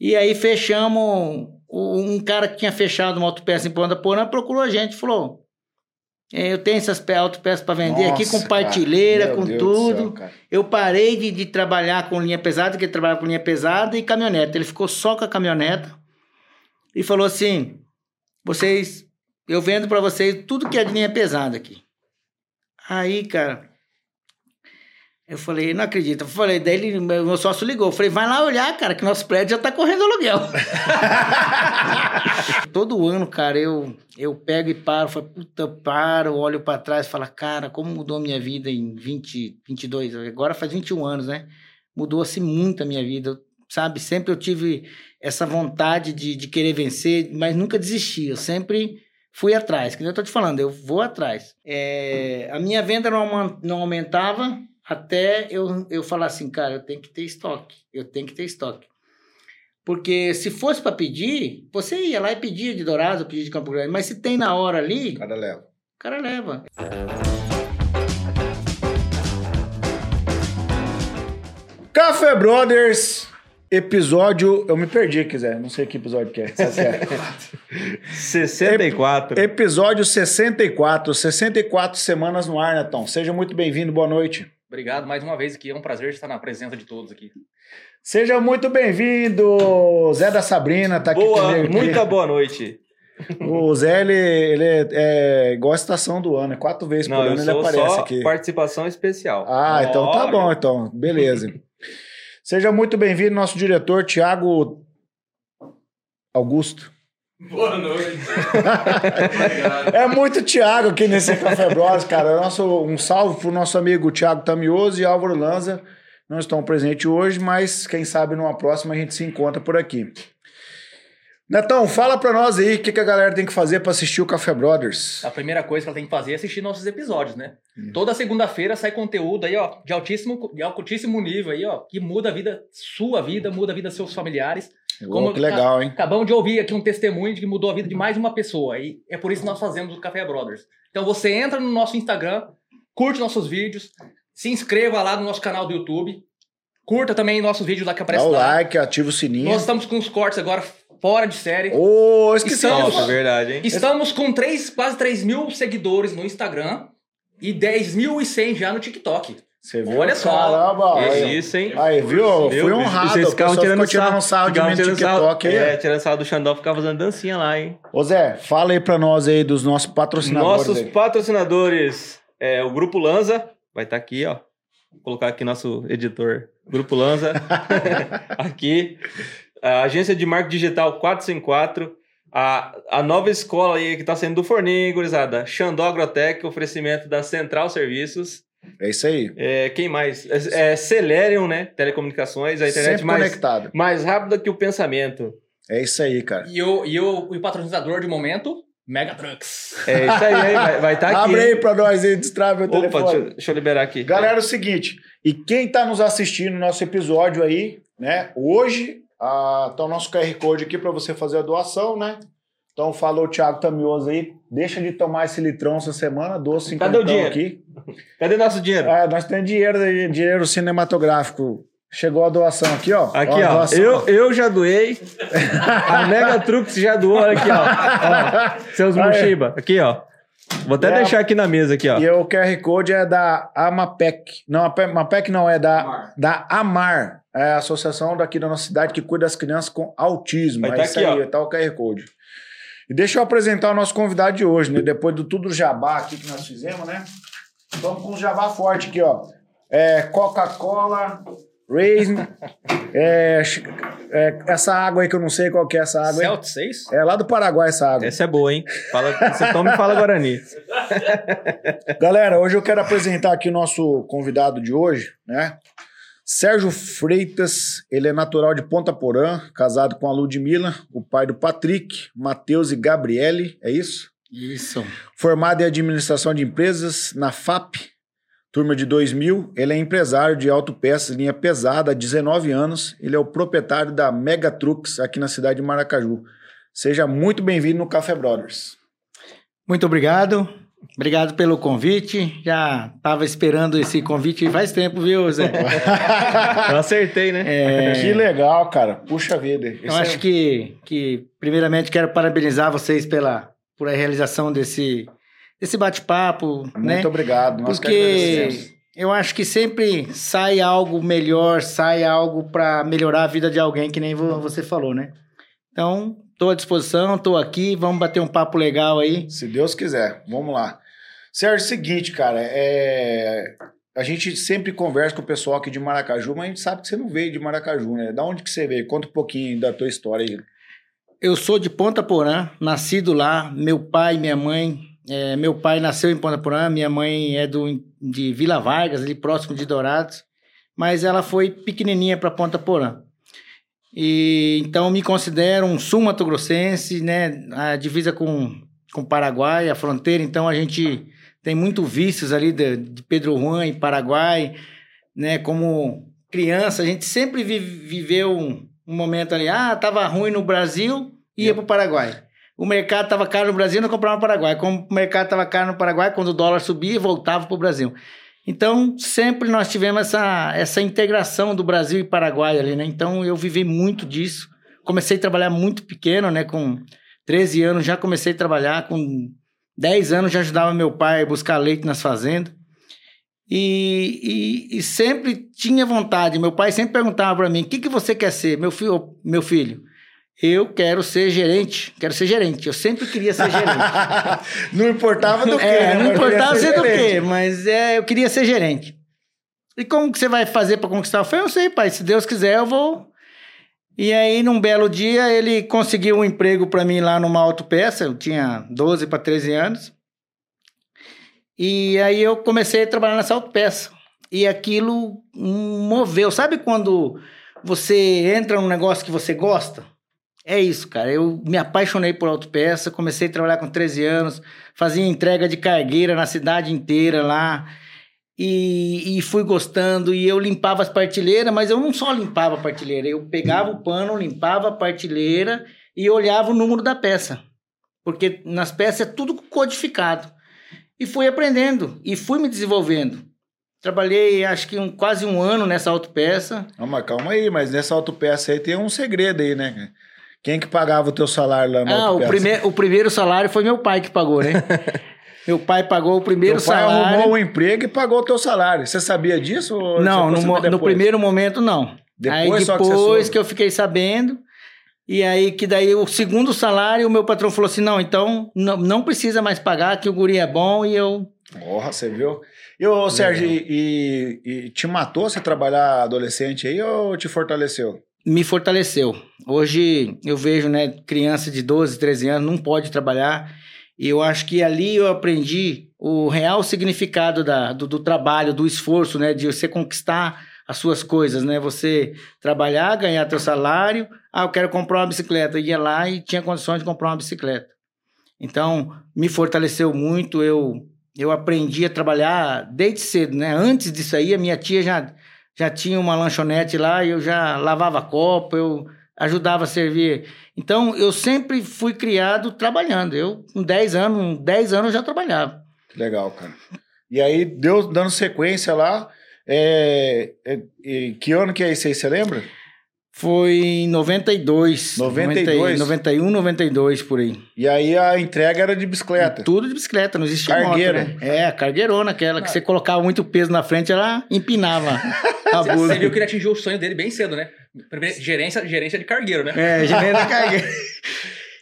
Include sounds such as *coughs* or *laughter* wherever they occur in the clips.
E aí fechamos. Um cara que tinha fechado uma autopeça em Ponta Porã procurou a gente falou: é, Eu tenho essas autopeças para vender Nossa, aqui com partilheira, com Deus tudo. Céu, eu parei de, de, trabalhar com linha pesada, que ele trabalhava com linha pesada e caminhoneta. Ele ficou só com a caminhoneta e falou assim: Vocês, eu vendo para vocês tudo que é de linha pesada aqui. Aí, cara, eu falei, não acredito. Eu falei, daí ele, meu sócio ligou. Eu falei, vai lá olhar, cara, que nosso prédio já tá correndo aluguel. *laughs* Todo ano, cara, eu, eu pego e paro, falo, puta, paro, olho para trás e falo, cara, como mudou a minha vida em 20, 22, agora faz 21 anos, né? Mudou assim muito a minha vida, sabe? Sempre eu tive essa vontade de, de querer vencer, mas nunca desisti. Eu sempre fui atrás, que eu tô te falando, eu vou atrás. É, a minha venda não, não aumentava até eu, eu falar assim, cara, eu tenho que ter estoque, eu tenho que ter estoque. Porque se fosse para pedir, você ia lá e pedia de Dourado, pedia de Campo Grande, mas se tem na hora ali. O cara leva. O cara leva. Café Brothers, episódio. Eu me perdi, quiser. Não sei que episódio que é. que é. 64. Ep, episódio 64. 64 semanas no ar, Netão. Seja muito bem-vindo, boa noite. Obrigado mais uma vez aqui. É um prazer estar na presença de todos aqui. Seja muito bem-vindo, Zé da Sabrina, tá aqui boa, comigo. Muita boa *laughs* noite. O Zé, ele, ele é, é, igual a estação do ano, é quatro vezes Não, por ano ele aparece só aqui. participação especial. Ah, então tá bom, então, beleza. *laughs* Seja muito bem-vindo, nosso diretor, Tiago Augusto. Boa noite. *laughs* é muito Thiago aqui nesse Café Bros, cara. Nosso, um salve pro nosso amigo Thiago Tamioso e Álvaro Lanza. Não estão presentes hoje, mas quem sabe numa próxima a gente se encontra por aqui. Netão, fala pra nós aí o que, que a galera tem que fazer para assistir o Café Brothers. A primeira coisa que ela tem que fazer é assistir nossos episódios, né? Hum. Toda segunda-feira sai conteúdo aí, ó, de altíssimo, de altíssimo nível aí, ó, que muda a vida, sua vida, muda a vida dos seus familiares. Como, que legal, hein? Acabamos de ouvir aqui um testemunho de que mudou a vida de mais uma pessoa. E é por isso que nós fazemos o Café Brothers. Então você entra no nosso Instagram, curte nossos vídeos, se inscreva lá no nosso canal do YouTube. Curta também nossos vídeos lá que aparece Dá o lá. like, ativa o sininho. Nós estamos com os cortes agora fora de série. Ô, oh, esqueci. Estamos, Nossa, é verdade, hein? Estamos com 3, quase 3 mil seguidores no Instagram e 10.100 já no TikTok. Você viu? Olha só. Caramba, é isso, hein? Aí, viu? Fui honrado. Vocês ficavam tirando, tirando sal de mim no TikTok aí. É, tirando sal do Xandó, ficava fazendo dancinha lá, hein? Ô Zé, fala aí pra nós aí dos nossos patrocinadores. Nossos aí. patrocinadores, é, o Grupo Lanza, vai estar tá aqui, ó. Vou colocar aqui nosso editor, Grupo Lanza. *laughs* *laughs* aqui. A agência de marketing digital 454. A, a nova escola aí que está saindo do forninho, gurizada. Xandó Agrotec, oferecimento da Central Serviços. É isso aí. É, quem mais? É, é Celerium, né? Telecomunicações, a internet Sempre mais, conectado. mais rápida que o pensamento. É isso aí, cara. E o, e o, o patrocinador de momento, Mega Trucks. É isso aí, vai estar vai tá *laughs* aqui. Abre aí pra nós aí, destrave o Opa, telefone. Deixa, deixa eu liberar aqui. Galera, é o seguinte, e quem tá nos assistindo no nosso episódio aí, né? Hoje, ah, tá o nosso QR Code aqui para você fazer a doação, né? Então falou o Thiago Tamioso aí, deixa de tomar esse litrão essa semana, doce Cadê o dinheiro? aqui. *laughs* Cadê nosso dinheiro? É, nós temos dinheiro, dinheiro cinematográfico. Chegou a doação aqui, ó. Aqui, ó. Eu, eu já doei. a *laughs* Mega Trux já doou. Aqui, ó. ó seus Mushiba. Aqui, ó. Vou até é, deixar aqui na mesa, aqui, ó. E o QR Code é da Amapec. Não, a Amapec não, é da Amar. da Amar. É a associação daqui da nossa cidade que cuida das crianças com autismo. Vai é tá isso aqui, aí, ó. tá o QR Code. E deixa eu apresentar o nosso convidado de hoje, né? Depois do tudo jabá aqui que nós fizemos, né? Estamos com um jabá forte aqui, ó. É, Coca-Cola, Raisin, é, é, essa água aí que eu não sei qual que é essa água. Celt 6? É lá do Paraguai essa água. Essa é boa, hein? Fala, você toma e fala Guarani. *laughs* Galera, hoje eu quero apresentar aqui o nosso convidado de hoje, né? Sérgio Freitas, ele é natural de Ponta Porã, casado com a Ludmilla, o pai do Patrick, Matheus e Gabriele, é isso? Isso. Formado em administração de empresas na FAP, turma de 2000. Ele é empresário de autopeças, linha pesada, há 19 anos. Ele é o proprietário da Mega Trucks aqui na cidade de Maracaju. Seja muito bem-vindo no Café Brothers. Muito obrigado. Obrigado pelo convite. Já estava esperando esse convite faz tempo, viu, Zé? *laughs* Eu acertei, né? É, Que legal, cara. Puxa vida. eu acho é- que, que, primeiramente, quero parabenizar vocês pela por a realização desse, desse bate-papo, Muito né? obrigado. Nós que Porque eu acho que sempre sai algo melhor, sai algo para melhorar a vida de alguém, que nem vo- você falou, né? Então, estou à disposição, estou aqui, vamos bater um papo legal aí. Se Deus quiser, vamos lá. Sérgio, seguinte, cara, é... a gente sempre conversa com o pessoal aqui de Maracaju, mas a gente sabe que você não veio de Maracaju, né? Da onde que você veio? Conta um pouquinho da tua história aí. Eu sou de Ponta Porã, nascido lá. Meu pai minha mãe. é, meu pai nasceu em Ponta Porã, minha mãe é do, de Vila Vargas, ali próximo de Dourados. Mas ela foi pequenininha para Ponta Porã. E então me considero um sul-mato-grossense, né? A divisa com com Paraguai, a fronteira. Então a gente tem muito vícios ali de, de Pedro Juan e Paraguai, né? Como criança, a gente sempre vi- viveu um, momento ali, ah, tava ruim no Brasil, ia pro Paraguai. O mercado tava caro no Brasil, não comprava no Paraguai. Como o mercado tava caro no Paraguai, quando o dólar subia, voltava pro Brasil. Então, sempre nós tivemos essa, essa integração do Brasil e Paraguai ali, né? Então, eu vivi muito disso. Comecei a trabalhar muito pequeno, né? Com 13 anos já comecei a trabalhar, com 10 anos já ajudava meu pai a buscar leite nas fazendas. E, e, e sempre tinha vontade. Meu pai sempre perguntava para mim: o que, que você quer ser, meu filho? Meu filho, eu quero ser gerente. Quero ser gerente. Eu sempre queria ser gerente. *laughs* não importava do quê, É, né? não importava queria ser do quê, mas é, eu queria ser gerente. E como que você vai fazer para conquistar? Eu falei, eu sei, pai, se Deus quiser eu vou. E aí, num belo dia, ele conseguiu um emprego para mim lá numa autopeça, eu tinha 12 para 13 anos. E aí eu comecei a trabalhar nessa autopeça. E aquilo moveu. Sabe quando você entra num negócio que você gosta? É isso, cara. Eu me apaixonei por autopeça, comecei a trabalhar com 13 anos, fazia entrega de cargueira na cidade inteira lá. E, e fui gostando, e eu limpava as partilheiras, mas eu não só limpava a partilheira, eu pegava o pano, limpava a partilheira e olhava o número da peça. Porque nas peças é tudo codificado. E fui aprendendo, e fui me desenvolvendo. Trabalhei acho que um, quase um ano nessa autopeça. Mas calma aí, mas nessa autopeça aí tem um segredo aí, né? Quem que pagava o teu salário lá na Ah, o, autopeça? prime o primeiro salário foi meu pai que pagou, né? *laughs* meu pai pagou o primeiro Teu pai salário. arrumou um emprego e pagou o teu salário. Você sabia disso? Não, no, no primeiro momento não. Depois aí que depois soube. que, eu fiquei sabendo, e aí que daí o segundo salário, o meu patrão falou assim, não, então não, não precisa mais pagar, que o guri é bom, e eu... Porra, você viu? E, ô, Sérgio, e, e te matou você trabalhar adolescente aí ou te fortaleceu? Me fortaleceu. Hoje eu vejo, né, criança de 12, 13 anos não pode trabalhar, e eu acho que ali eu aprendi o real significado da, do, do trabalho, do esforço, né, de você conquistar as suas coisas, né? Você trabalhar, ganhar teu salário. Ah, eu quero comprar uma bicicleta. Eu ia lá e tinha condições de comprar uma bicicleta. Então, me fortaleceu muito. Eu, eu aprendi a trabalhar desde cedo, né? Antes disso aí, a minha tia já, já tinha uma lanchonete lá eu já lavava copo, eu ajudava a servir. Então, eu sempre fui criado trabalhando. Eu, com 10 anos, 10 anos eu já trabalhava. Legal, cara. E aí, deu, dando sequência lá, é, é- e que ano que é isso aí, você lembra? Foi em 92. 92? 91, 92, por aí. E aí a entrega era de bicicleta. Tudo de bicicleta, não existia Cargueira. moto, né? É, cargueirona, aquela que você colocava muito peso na frente, ela empinava *laughs* a Você blusa. viu que ele atingiu o sonho dele bem cedo, né? Primeiro, gerência, gerência de cargueiro, né? É, gerente *laughs* cargueira.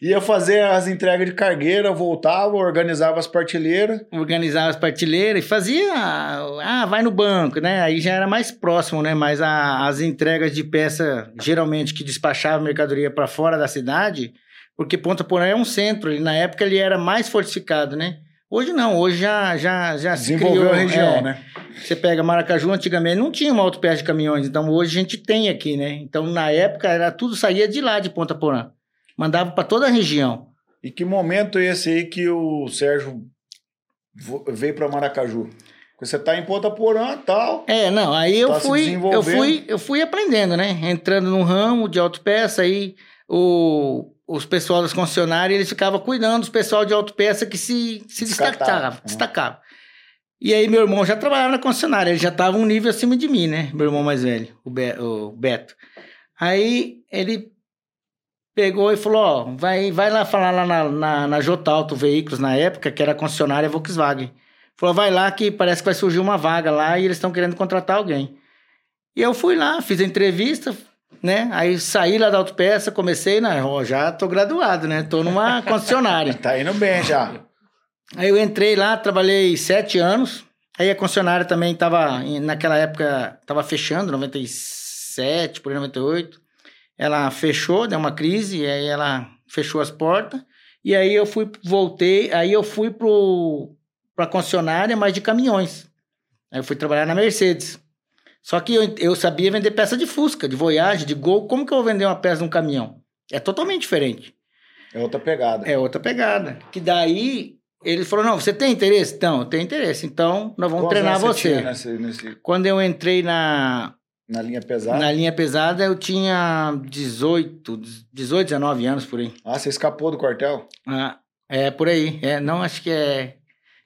Ia fazer as entregas de cargueira, voltava, organizava as partilheiras. Organizava as partilheiras e fazia. Ah, vai no banco, né? Aí já era mais próximo, né? Mas a- as entregas de peça, geralmente, que despachava mercadoria para fora da cidade, porque Ponta Porã é um centro, e na época ele era mais fortificado, né? Hoje não, hoje já, já, já se Desenvolveu criou, a região, é. né? Você pega Maracaju, antigamente não tinha uma autopeça de caminhões, então hoje a gente tem aqui, né? Então na época era tudo saía de lá de Ponta Porã. Mandava para toda a região. E que momento é esse aí que o Sérgio veio para Maracaju? Você tá em Ponta Porã e tal. É, não, aí eu Tá se fui, eu fui, eu fui aprendendo, né? Entrando no ramo de autopeça, aí o, os pessoal das concessionárias, eles ficavam cuidando dos pessoal de autopeça que se, se destacava, Uhum. destacava. E aí meu irmão já trabalhava na concessionária, ele já estava um nível acima de mim, né? Meu irmão mais velho, o, Be- o Beto. Aí ele pegou e falou, ó, vai, vai lá falar lá na, na, na Jotalto Veículos, na época, que era a concessionária Volkswagen. Falou, vai lá que parece que vai surgir uma vaga lá e eles estão querendo contratar alguém. E eu fui lá, fiz a entrevista, né? Aí saí lá da autopeça, comecei, na, ó, já tô graduado, né? Tô numa *laughs* concessionária. Tá indo bem já. Aí eu entrei lá, trabalhei sete anos. Aí a concessionária também estava, naquela época, estava fechando, 97, por aí, 98. Ela fechou, deu uma crise, e aí ela fechou as portas. E aí eu fui, voltei, aí eu fui pro, pra concessionária, mas de caminhões. Aí eu fui trabalhar na Mercedes. Só que eu, eu sabia vender peça de Fusca, de Voyage, de Gol. Como que eu vou vender uma peça de um caminhão? É totalmente diferente. É outra pegada. É outra pegada. Que daí ele falou: não, você tem interesse? Então, eu tenho interesse. Então, nós vamos Quantos treinar você. nesse- nesse- Quando eu entrei na, na linha pesada? na linha pesada, eu tinha 18, 18, 19 anos por aí. Ah, você escapou do quartel? Ah, é por aí. É, não, acho que é.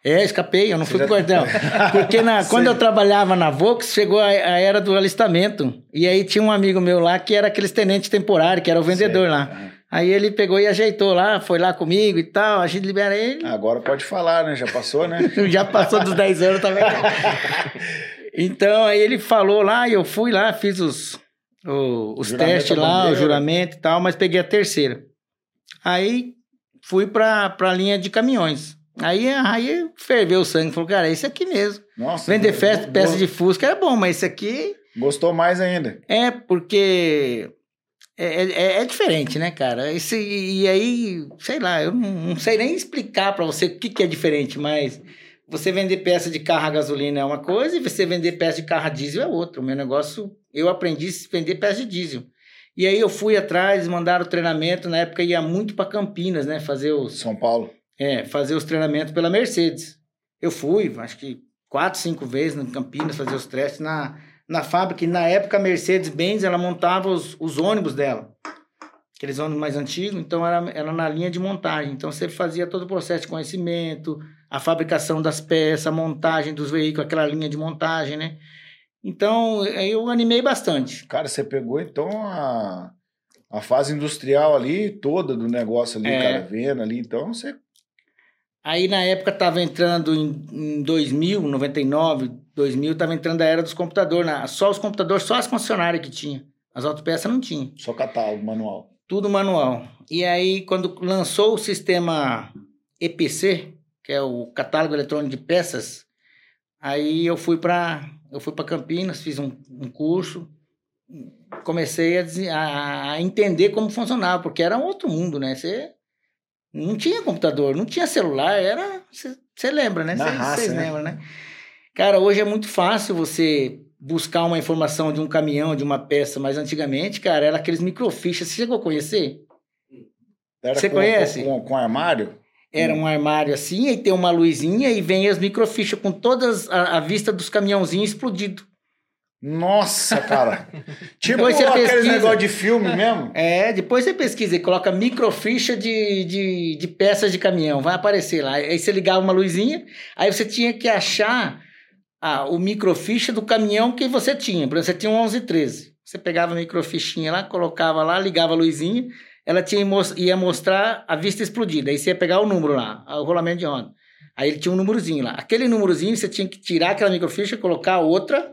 É, escapei, eu não Você fui já- pro quartel. *laughs* Porque na, quando eu trabalhava na Vox, chegou a, a era do alistamento. E aí tinha um amigo meu lá que era aqueles tenente temporário, que era o vendedor Sei. lá. Aí ele pegou e ajeitou lá, foi lá comigo e tal, a gente libera ele. Agora pode falar, né? Já passou, né? *laughs* Já passou dos 10 anos também. *laughs* então, aí ele falou lá, e eu fui lá, fiz os, o- os testes lá, o juramento e tal, mas peguei a terceira. Aí fui pra, pra linha de caminhões. Aí, aí ferveu o sangue, falou, cara, é isso aqui mesmo. Nossa. Vender go- festa, peça de Fusca é bom, mas isso aqui Gostou mais ainda. é porque é, é, é diferente, né, cara? Esse, e aí, sei lá, eu não, não sei nem explicar pra você o que, que é diferente, mas você vender peça de carro a gasolina é uma coisa e você vender peça de carro a diesel é outra. O meu negócio, eu aprendi a vender peça de diesel. E aí eu fui atrás, mandaram treinamento, na época ia muito pra Campinas, né, fazer os, São Paulo. é, fazer os treinamentos pela Mercedes. Eu fui, acho que quatro, cinco vezes em Campinas fazer os testes na, na fábrica. E na época a Mercedes-Benz ela montava os, os ônibus dela. Aqueles ônibus mais antigos, então era, era na linha de montagem. Então você fazia todo o processo de conhecimento, a fabricação das peças, a montagem dos veículos, aquela linha de montagem, né? Então aí eu animei bastante. Cara, você pegou então a, a fase industrial ali toda do negócio ali, É. cara, vendo ali. Então você. Aí na época tava entrando em, em 2000, 99, 2000, tava entrando a era dos computadores. só os computadores, só as concessionárias que tinha. As autopeças não tinha. Só catálogo manual. Tudo manual. E aí quando lançou o sistema EPC, que é o catálogo eletrônico de peças, aí eu fui para eu fui para Campinas, fiz um, um curso, comecei a, a, entender como funcionava, porque era um outro mundo, né? Você não tinha computador, não tinha celular, era. Você lembra, né? Vocês né? lembram, né? Cara, hoje é muito fácil você buscar uma informação de um caminhão, de uma peça, mas antigamente, cara, era aqueles microfichas. Você chegou a conhecer? Era Você com, conhece? Com, com armário? Era um armário assim, aí tem uma luzinha e vem as microfichas com todas a, a vista dos caminhãozinhos explodido. Nossa, cara. *laughs* tipo Depois você aqueles pesquisa. negócio de filme mesmo. É, depois você pesquisa e coloca microficha de, de, de peças de caminhão, vai aparecer lá. Aí você ligava uma luzinha, aí você tinha que achar ah, o microficha do caminhão que você tinha. Por exemplo, você tinha um 1113. Você pegava a microfichinha lá, colocava lá, ligava a luzinha, ela tinha, ia mostrar a vista explodida. Aí você ia pegar o número lá, o rolamento de onda. Aí ele tinha um númerozinho lá. Aquele númerozinho você tinha que tirar aquela microficha, colocar outra,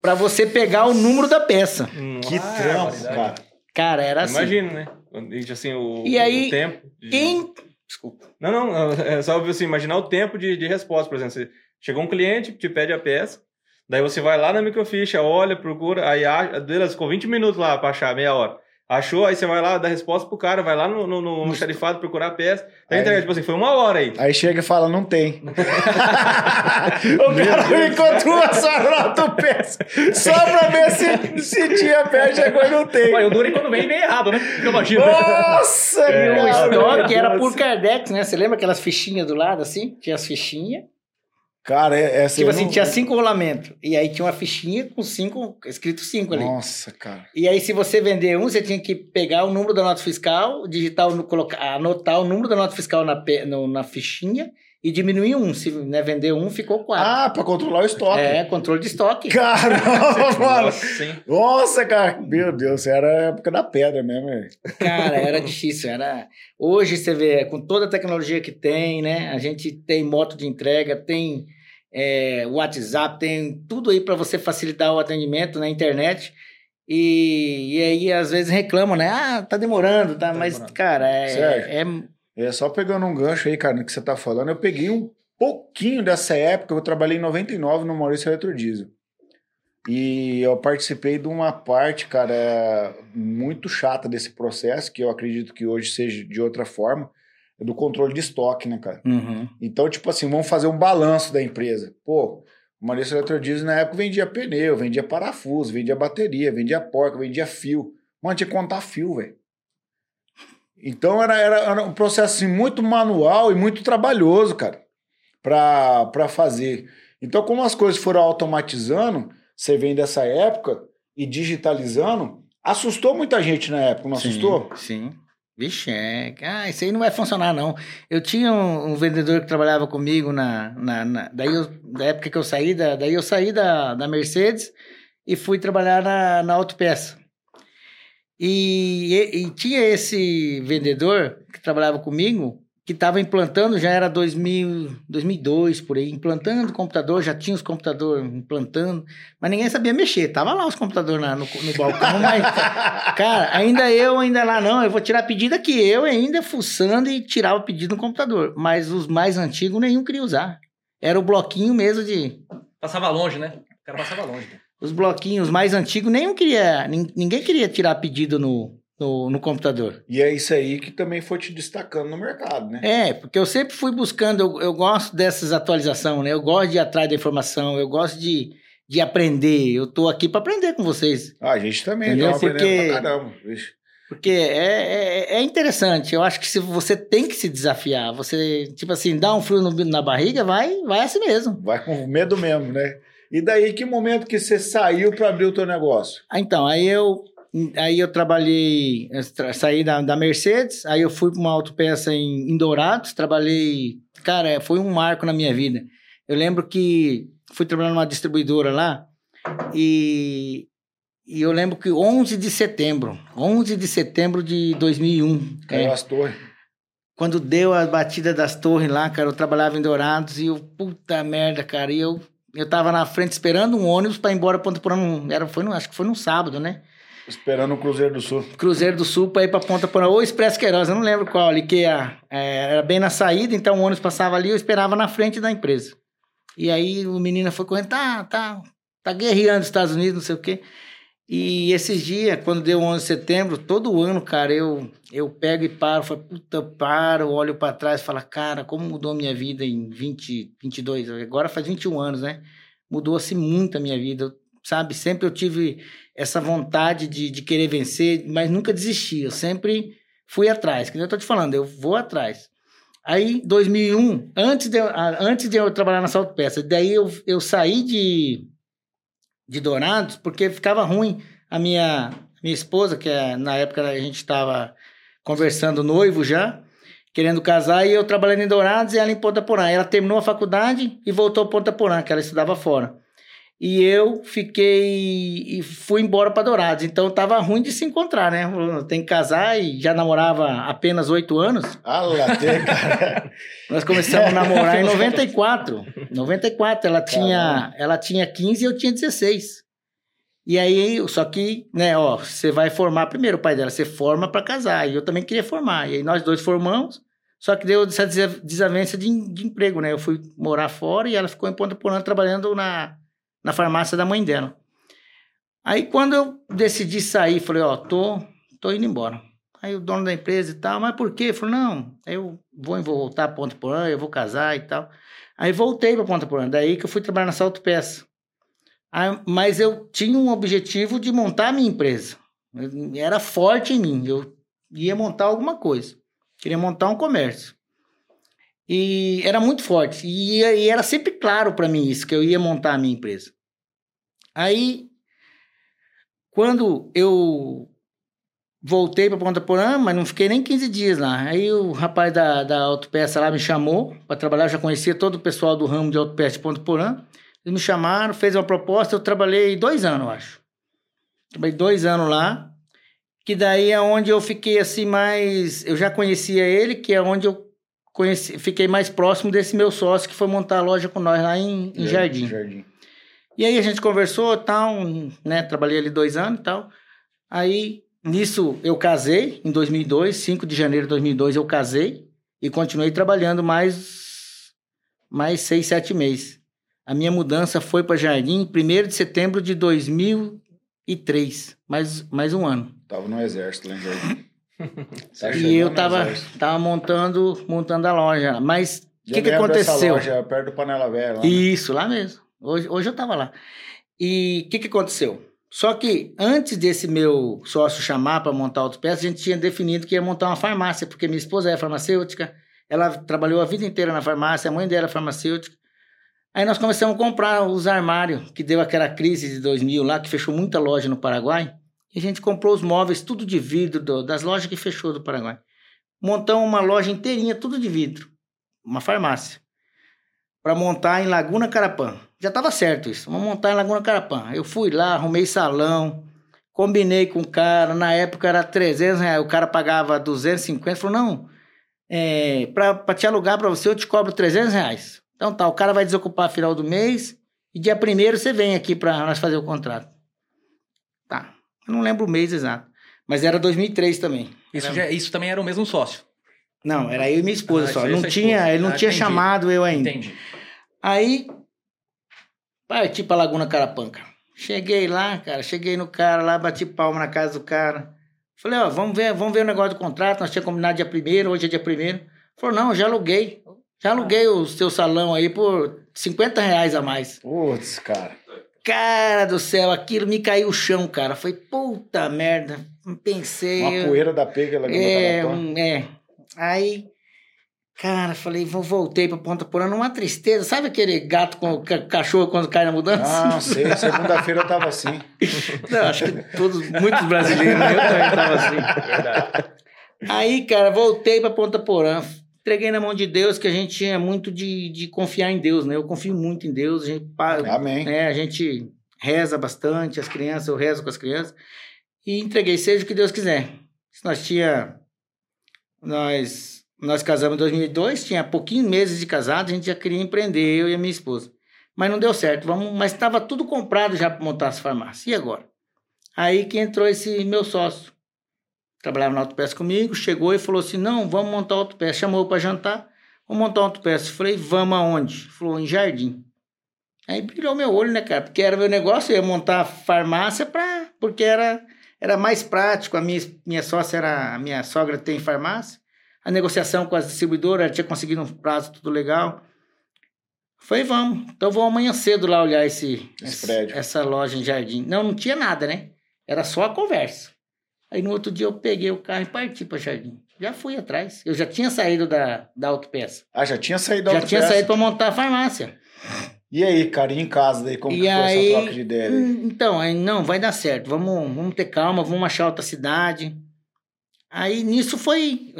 para você pegar o número da peça. Que Ah, trampo, barbaridade. cara. Cara, era assim. Imagino, né? Quando a gente, assim, o, E aí, o tempo. de- Quem. Desculpa. Não, não, é só assim, imaginar o tempo de, de resposta, por exemplo. Você chegou um cliente, te pede a peça, daí você vai lá na microficha, olha, procura, aí acha, delas, ficou 20 minutos lá pra achar, meia hora. Achou, aí você vai lá, dá resposta pro cara, vai lá no, no, no No- xarifado procurar a peça. Daí Aí- entrega, tipo assim, foi uma hora aí. Aí chega e fala, não tem. *laughs* o cara encontrou uma sarota peça só pra ver se, se tinha pé, chegou e não tem. Olha, o Duri quando vem, vem errado, né? Eu imagino. Nossa, E o estoque era por Kardec, né? Você lembra aquelas fichinhas do lado assim? Tinha as fichinhas. Cara, é- essa Tipo assim, não- tinha cinco rolamentos. E aí tinha uma fichinha com cinco, escrito cinco ali. Nossa, cara. E aí, se você vender um, você tinha que pegar o número da nota fiscal, digitar, colocar, anotar o número da nota fiscal na, no- na fichinha e diminuir um. Se né, vender um, ficou quatro. Ah, pra controlar o estoque. é, controle de estoque. Caramba, *laughs* mano. Nossa, hein? Nossa, cara. Meu Deus, era a época da pedra mesmo, velho. Cara, era *laughs* difícil. Era... Hoje você vê, com toda a tecnologia que tem, né? A gente tem moto de entrega, tem é, WhatsApp, tem tudo aí para você facilitar o atendimento na internet. E, e aí, às vezes, reclamam, né? Ah, tá demorando, tá? Tá Mas, demorando. cara, é, Sérgio. é, É, só pegando um gancho aí, cara, no que você tá falando, eu peguei um pouquinho dessa época, eu trabalhei em 99 no Maurício Eletrodiesel. E eu participei de uma parte, cara, muito chata desse processo, que eu acredito que hoje seja de outra forma, é do controle de estoque, né, cara? Uhum. Então, tipo assim, vamos fazer um balanço da empresa. Pô, o Maurício Eletrodiesel na época vendia pneu, vendia parafuso, vendia bateria, vendia porca, vendia fio. Mano, tinha que contar fio, velho. Então era, era, era um processo assim, muito manual e muito trabalhoso, cara, pra fazer. Então, como as coisas foram automatizando, você vem dessa época e digitalizando, assustou muita gente na época, não assustou? Sim. Vixe, é. Ah, isso aí não vai funcionar, não. Eu tinha um, um vendedor que trabalhava comigo na. na, na- daí eu, da época que eu saí, da, daí eu saí da, da Mercedes e fui trabalhar na, na autopeça. E, e, e tinha esse vendedor que trabalhava comigo que estava implantando, já era 2000, 2002 por aí, implantando computador, já tinha os computadores implantando, mas ninguém sabia mexer. Tava lá os computadores na- no, no balcão, mas Cara, ainda eu, ainda lá não, eu vou tirar pedido aqui. Eu ainda fuçando e tirava o pedido no computador. Mas os mais antigos nenhum queria usar. Era o bloquinho mesmo de. Passava longe, né? O cara passava longe. Os bloquinhos mais antigos nenhum queria. nin- Ninguém queria tirar pedido no, no, no computador. E é isso aí que também foi te destacando no mercado, né? É, porque eu sempre fui buscando, eu, eu gosto dessas atualizações, né? Eu gosto de ir atrás da informação, eu gosto de, de aprender. Eu tô aqui para aprender com vocês. Ah, a gente também, estamos aprendendo Porque- pra caramba. Porque é, é, é interessante. Eu acho que se você tem que se desafiar, você, tipo assim, dá um frio no, na barriga, vai, vai assim mesmo. Vai com medo mesmo, né? E daí, que momento que você saiu para abrir o teu negócio? Ah, Então, aí eu, aí eu trabalhei, eu tra- saí da, da Mercedes, aí eu fui para uma autopeça em, em Dourados, trabalhei, cara, foi um marco na minha vida. Eu lembro que fui trabalhar numa distribuidora lá e, e eu lembro que 11 de setembro, 11 de setembro de 2001, Caiu é, as torres. quando deu a batida das torres lá, cara, eu trabalhava em Dourados e eu, puta merda, cara, e eu, eu tava na frente esperando um ônibus para ir embora pra Ponta Porã, era, foi no, acho que foi num sábado, né? Esperando o Cruzeiro do Sul. Cruzeiro do Sul para ir para Ponta Porã, ou Expresso Queiroz, eu não lembro qual ali, que a, é, era bem na saída, então o ônibus passava ali, eu esperava na frente da empresa. E aí o menino foi correndo, tá, tá, tá guerreando nos Estados Unidos, não sei o quê. E esses dias, quando deu 11 de setembro, todo ano, cara, eu, eu pego e paro, falo, puta, paro, olho para trás falo, cara, como mudou minha vida em 20, 22, agora faz 21 anos, né? Mudou assim muito a minha vida, eu- sabe? Sempre eu tive essa vontade de, de querer vencer, mas nunca desisti, eu sempre fui atrás, que eu tô te falando, eu vou atrás. Aí, 2001, antes de, eu- antes de eu trabalhar na Salto Peça, daí eu, eu saí de, de Dourados porque ficava ruim. A minha, minha esposa, que é, na época a gente estava conversando noivo já, querendo casar, e eu trabalhando em Dourados e ela em Ponta Porã. Ela terminou a faculdade e voltou a Ponta Porã, que ela estudava fora. E eu fiquei e fui embora para Dourados. Então tava ruim de se encontrar, né? Tem que casar e já namorava apenas oito anos. Ah, lá, tem, cara. *laughs* Nós começamos a namorar em *laughs* 94. 94, ela tinha, ela tinha 15 e eu tinha 16. E aí, só que, né, ó, você vai formar primeiro o pai dela, você forma para casar. E eu também queria formar. E aí nós dois formamos, só que deu essa desa- desavença de, de emprego, né? Eu fui morar fora e ela ficou em Ponta Porã trabalhando na, na farmácia da mãe dela. Aí quando eu decidi sair, falei, ó, tô, tô indo embora. Aí o dono da empresa e tal, mas por quê? Falei, não, eu vou, voltar para Ponta Porã, eu vou casar e tal. Aí voltei para Ponta Porã, daí que eu fui trabalhar na Salto Peça. Aí, mas eu tinha um objetivo de montar a minha empresa. Era forte em mim, eu ia montar alguma coisa. Queria montar um comércio. E era muito forte. E, e era sempre claro para mim isso, que eu ia montar a minha empresa. Aí, quando eu voltei para Ponta Porã, mas não fiquei nem 15 dias lá. Aí o rapaz da, da autopeça lá me chamou para trabalhar, eu já conhecia todo o pessoal do ramo de autopeça de Ponta Porã. Eles me chamaram, fez uma proposta, eu trabalhei dois anos, eu acho. Trabalhei dois anos lá, que daí é onde eu fiquei assim mais... Eu já conhecia ele, que é onde eu conheci, fiquei mais próximo desse meu sócio que foi montar a loja com nós lá em, em Jardim. Jardim. E aí a gente conversou tal, né? Trabalhei ali dois anos e tal. Aí, nisso, eu casei em 2002, 5 de janeiro de 2002 eu casei e continuei trabalhando mais, mais seis, sete meses. A minha mudança foi para Jardim 1 de setembro de 2003, mais, mais um ano. Tava no exército lá em Jardim. *laughs* Tá e eu tava, tava montando, montando a loja. Mas o que, que aconteceu? Loja, perto do Panela Velha. Lá, né? Isso, lá mesmo. Hoje, hoje eu tava lá. E o que, que aconteceu? Só que antes desse meu sócio chamar para montar autopeças, a gente tinha definido que ia montar uma farmácia, porque minha esposa é farmacêutica, ela trabalhou a vida inteira na farmácia, a mãe dela é farmacêutica. Aí nós começamos a comprar os armários, que deu aquela crise de 2000 lá, que fechou muita loja no Paraguai. E a gente comprou os móveis, tudo de vidro, do- das lojas que fechou do Paraguai. Montamos uma loja inteirinha, tudo de vidro. Uma farmácia. Para montar em Laguna Carapã. Já estava certo isso. Vamos montar em Laguna Carapã. Eu fui lá, arrumei salão, combinei com o cara. Na época era 300 reais. O cara pagava 250. Falou, não, é, para te alugar para você eu te cobro 300 reais. Então tá, o cara vai desocupar final do mês e dia primeiro você vem aqui para nós fazer o contrato. Eu não lembro o mês exato. Mas era 2003 também. Isso, Era- já, isso também era o mesmo sócio. Não, era eu e minha esposa Ah, só. Não tinha, esposa. ele não Ah, tinha entendi. chamado eu ainda. Entendi. Aí, parti pra Laguna Carapanca. Cheguei lá, cara, cheguei no cara lá, bati palma na casa do cara. Falei, ó, vamos ver, vamos ver o negócio do contrato, nós tínhamos combinado dia primeiro, hoje é dia primeiro. Falou, não, já aluguei. Já aluguei o seu salão aí por 50 reais a mais. Putz, cara. Cara do céu, aquilo me caiu o chão, cara. Foi puta merda. Pensei. Uma eu- poeira da pega lá é, um- é. Aí, cara, falei, vou voltei pra Ponta Porã numa tristeza. Sabe aquele gato com ca- cachorro quando cai na mudança? Ah, sei. *laughs* Segunda-feira eu tava assim. Não, acho que todos, muitos brasileiros, eu também tava assim. Verdade. Aí, cara, voltei pra Ponta Porã. Entreguei na mão de Deus, que a gente tinha muito de, de confiar em Deus, né? Eu confio muito em Deus. A gente, Amém. é, a gente reza bastante, as crianças, eu rezo com as crianças. E entreguei, seja o que Deus quiser. Nós tinha... Nós, nós casamos em 2002, tinha pouquinhos meses de casado, a gente já queria empreender, eu e a minha esposa. Mas não deu certo, vamos, mas estava tudo comprado já para montar as farmácias. E agora? Aí que entrou esse meu sócio. Trabalhava na autopeça comigo, chegou e falou assim, não, vamos montar autopeça. Chamou para jantar, vamos montar autopeça. Falei, vamos aonde? Falou, em Jardim. Aí brilhou meu olho, né, cara? Porque era meu negócio, eu ia montar farmácia pra, porque era, era mais prático. A minha, minha sócia era, a minha sogra tem farmácia. A negociação com as distribuidoras, ela tinha conseguido um prazo tudo legal. Falei, vamos. Então vou amanhã cedo lá olhar esse, Esse prédio. essa loja em Jardim. Não, não tinha nada, né? Era só a conversa. Aí no outro dia eu peguei o carro e parti para Jardim. Já fui atrás. Eu já tinha saído da, da autopeça. Ah, já tinha saído da Já outra tinha saído para montar a farmácia. E aí, cara, e em casa daí, como E que foi aí- essa troca de ideia? Hum, Então, aí, não, vai dar certo. Vamos, vamos ter calma, vamos achar outra cidade. Aí nisso foi.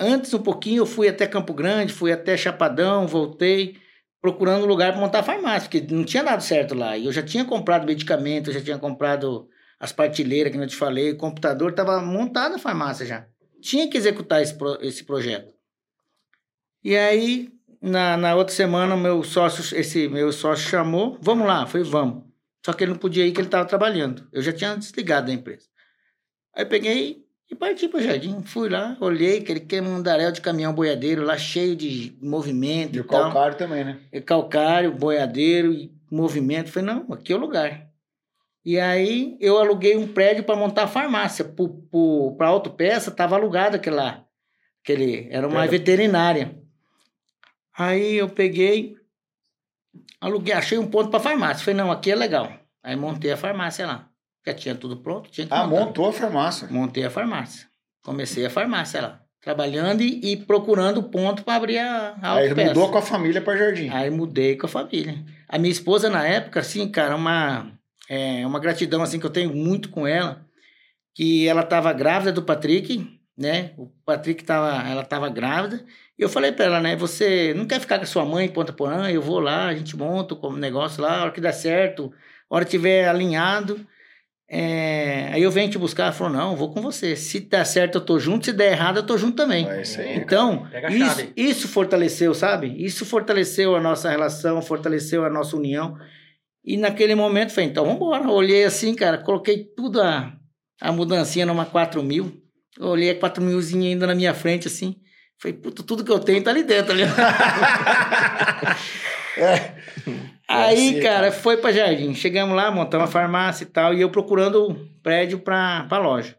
Antes um pouquinho eu fui até Campo Grande, fui até Chapadão, voltei, procurando um lugar para montar a farmácia, porque não tinha dado certo lá. E eu já tinha comprado medicamento, eu já tinha comprado as partilheiras que eu te falei, o computador, estava montada a farmácia já. Tinha que executar esse, pro- esse projeto. E aí, na, na outra semana, meu sócio, esse meu sócio chamou, vamos lá, falei, vamos. Só que ele não podia ir, que ele estava trabalhando. Eu já tinha desligado da empresa. Aí peguei e parti para o jardim. Fui lá, olhei aquele que mundaréu de caminhão boiadeiro lá, cheio de movimento E e, o tal. calcário também, né? É calcário, boiadeiro e movimento. Falei, não, aqui é o lugar. E aí eu aluguei um prédio para montar a farmácia. Para autopeça, estava alugado aquele lá. Aquele, era uma Pera. veterinária. Aí eu peguei, aluguei, achei um ponto para farmácia. Falei, não, aqui é legal. Aí montei a farmácia lá. Já tinha tudo pronto, tinha que Ah, montar. montou a farmácia. Montei a farmácia. Comecei a farmácia lá. trabalhando e, e procurando ponto para abrir a, a Aí autopeça. mudou com a família pra Jardim. Aí mudei com a família. A minha esposa, na época, assim, cara, uma, é, uma gratidão, assim, que eu tenho muito com ela, que ela tava grávida do Patrick, né? O Patrick tava, ela tava grávida, e eu falei pra ela, né, você não quer ficar com a sua mãe em Ponta Porã? Eu vou lá, a gente monta o negócio lá, a hora que der certo, a hora que tiver alinhado, é, aí eu venho te buscar. Ela falou, não, vou com você. Se der certo, eu tô junto, se der errado, eu tô junto também. É isso aí. Então, isso, isso fortaleceu, sabe? Isso fortaleceu a nossa relação, fortaleceu a nossa união. E naquele momento, falei, então vamos embora. Olhei assim, cara, coloquei tudo a, a mudancinha numa 4 mil. Olhei a 4 milzinha ainda na minha frente, assim. Falei, puta, tudo que eu tenho tá ali dentro. Ali. *laughs* É. Aí, ser, cara, foi pra Jardim. Chegamos lá, montamos a farmácia e tal, e eu procurando prédio pra, pra loja.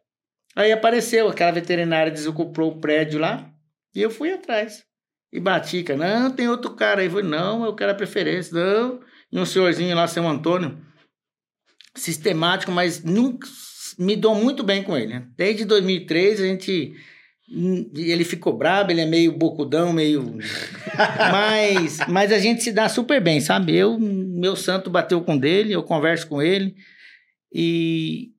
Aí apareceu, aquela veterinária desocupou o prédio lá, e eu fui atrás. E bati, cara, não, tem outro cara aí. Falei, não, eu quero a preferência, não. E um senhorzinho lá, seu Antônio, sistemático, mas nunca me dou muito bem com ele. né? Desde 2003, a gente... hum, Ele ficou brabo, ele é meio bocudão, meio *laughs* mas, mas a gente se dá super bem, sabe? Eu, meu santo bateu com dele, eu converso com ele. E,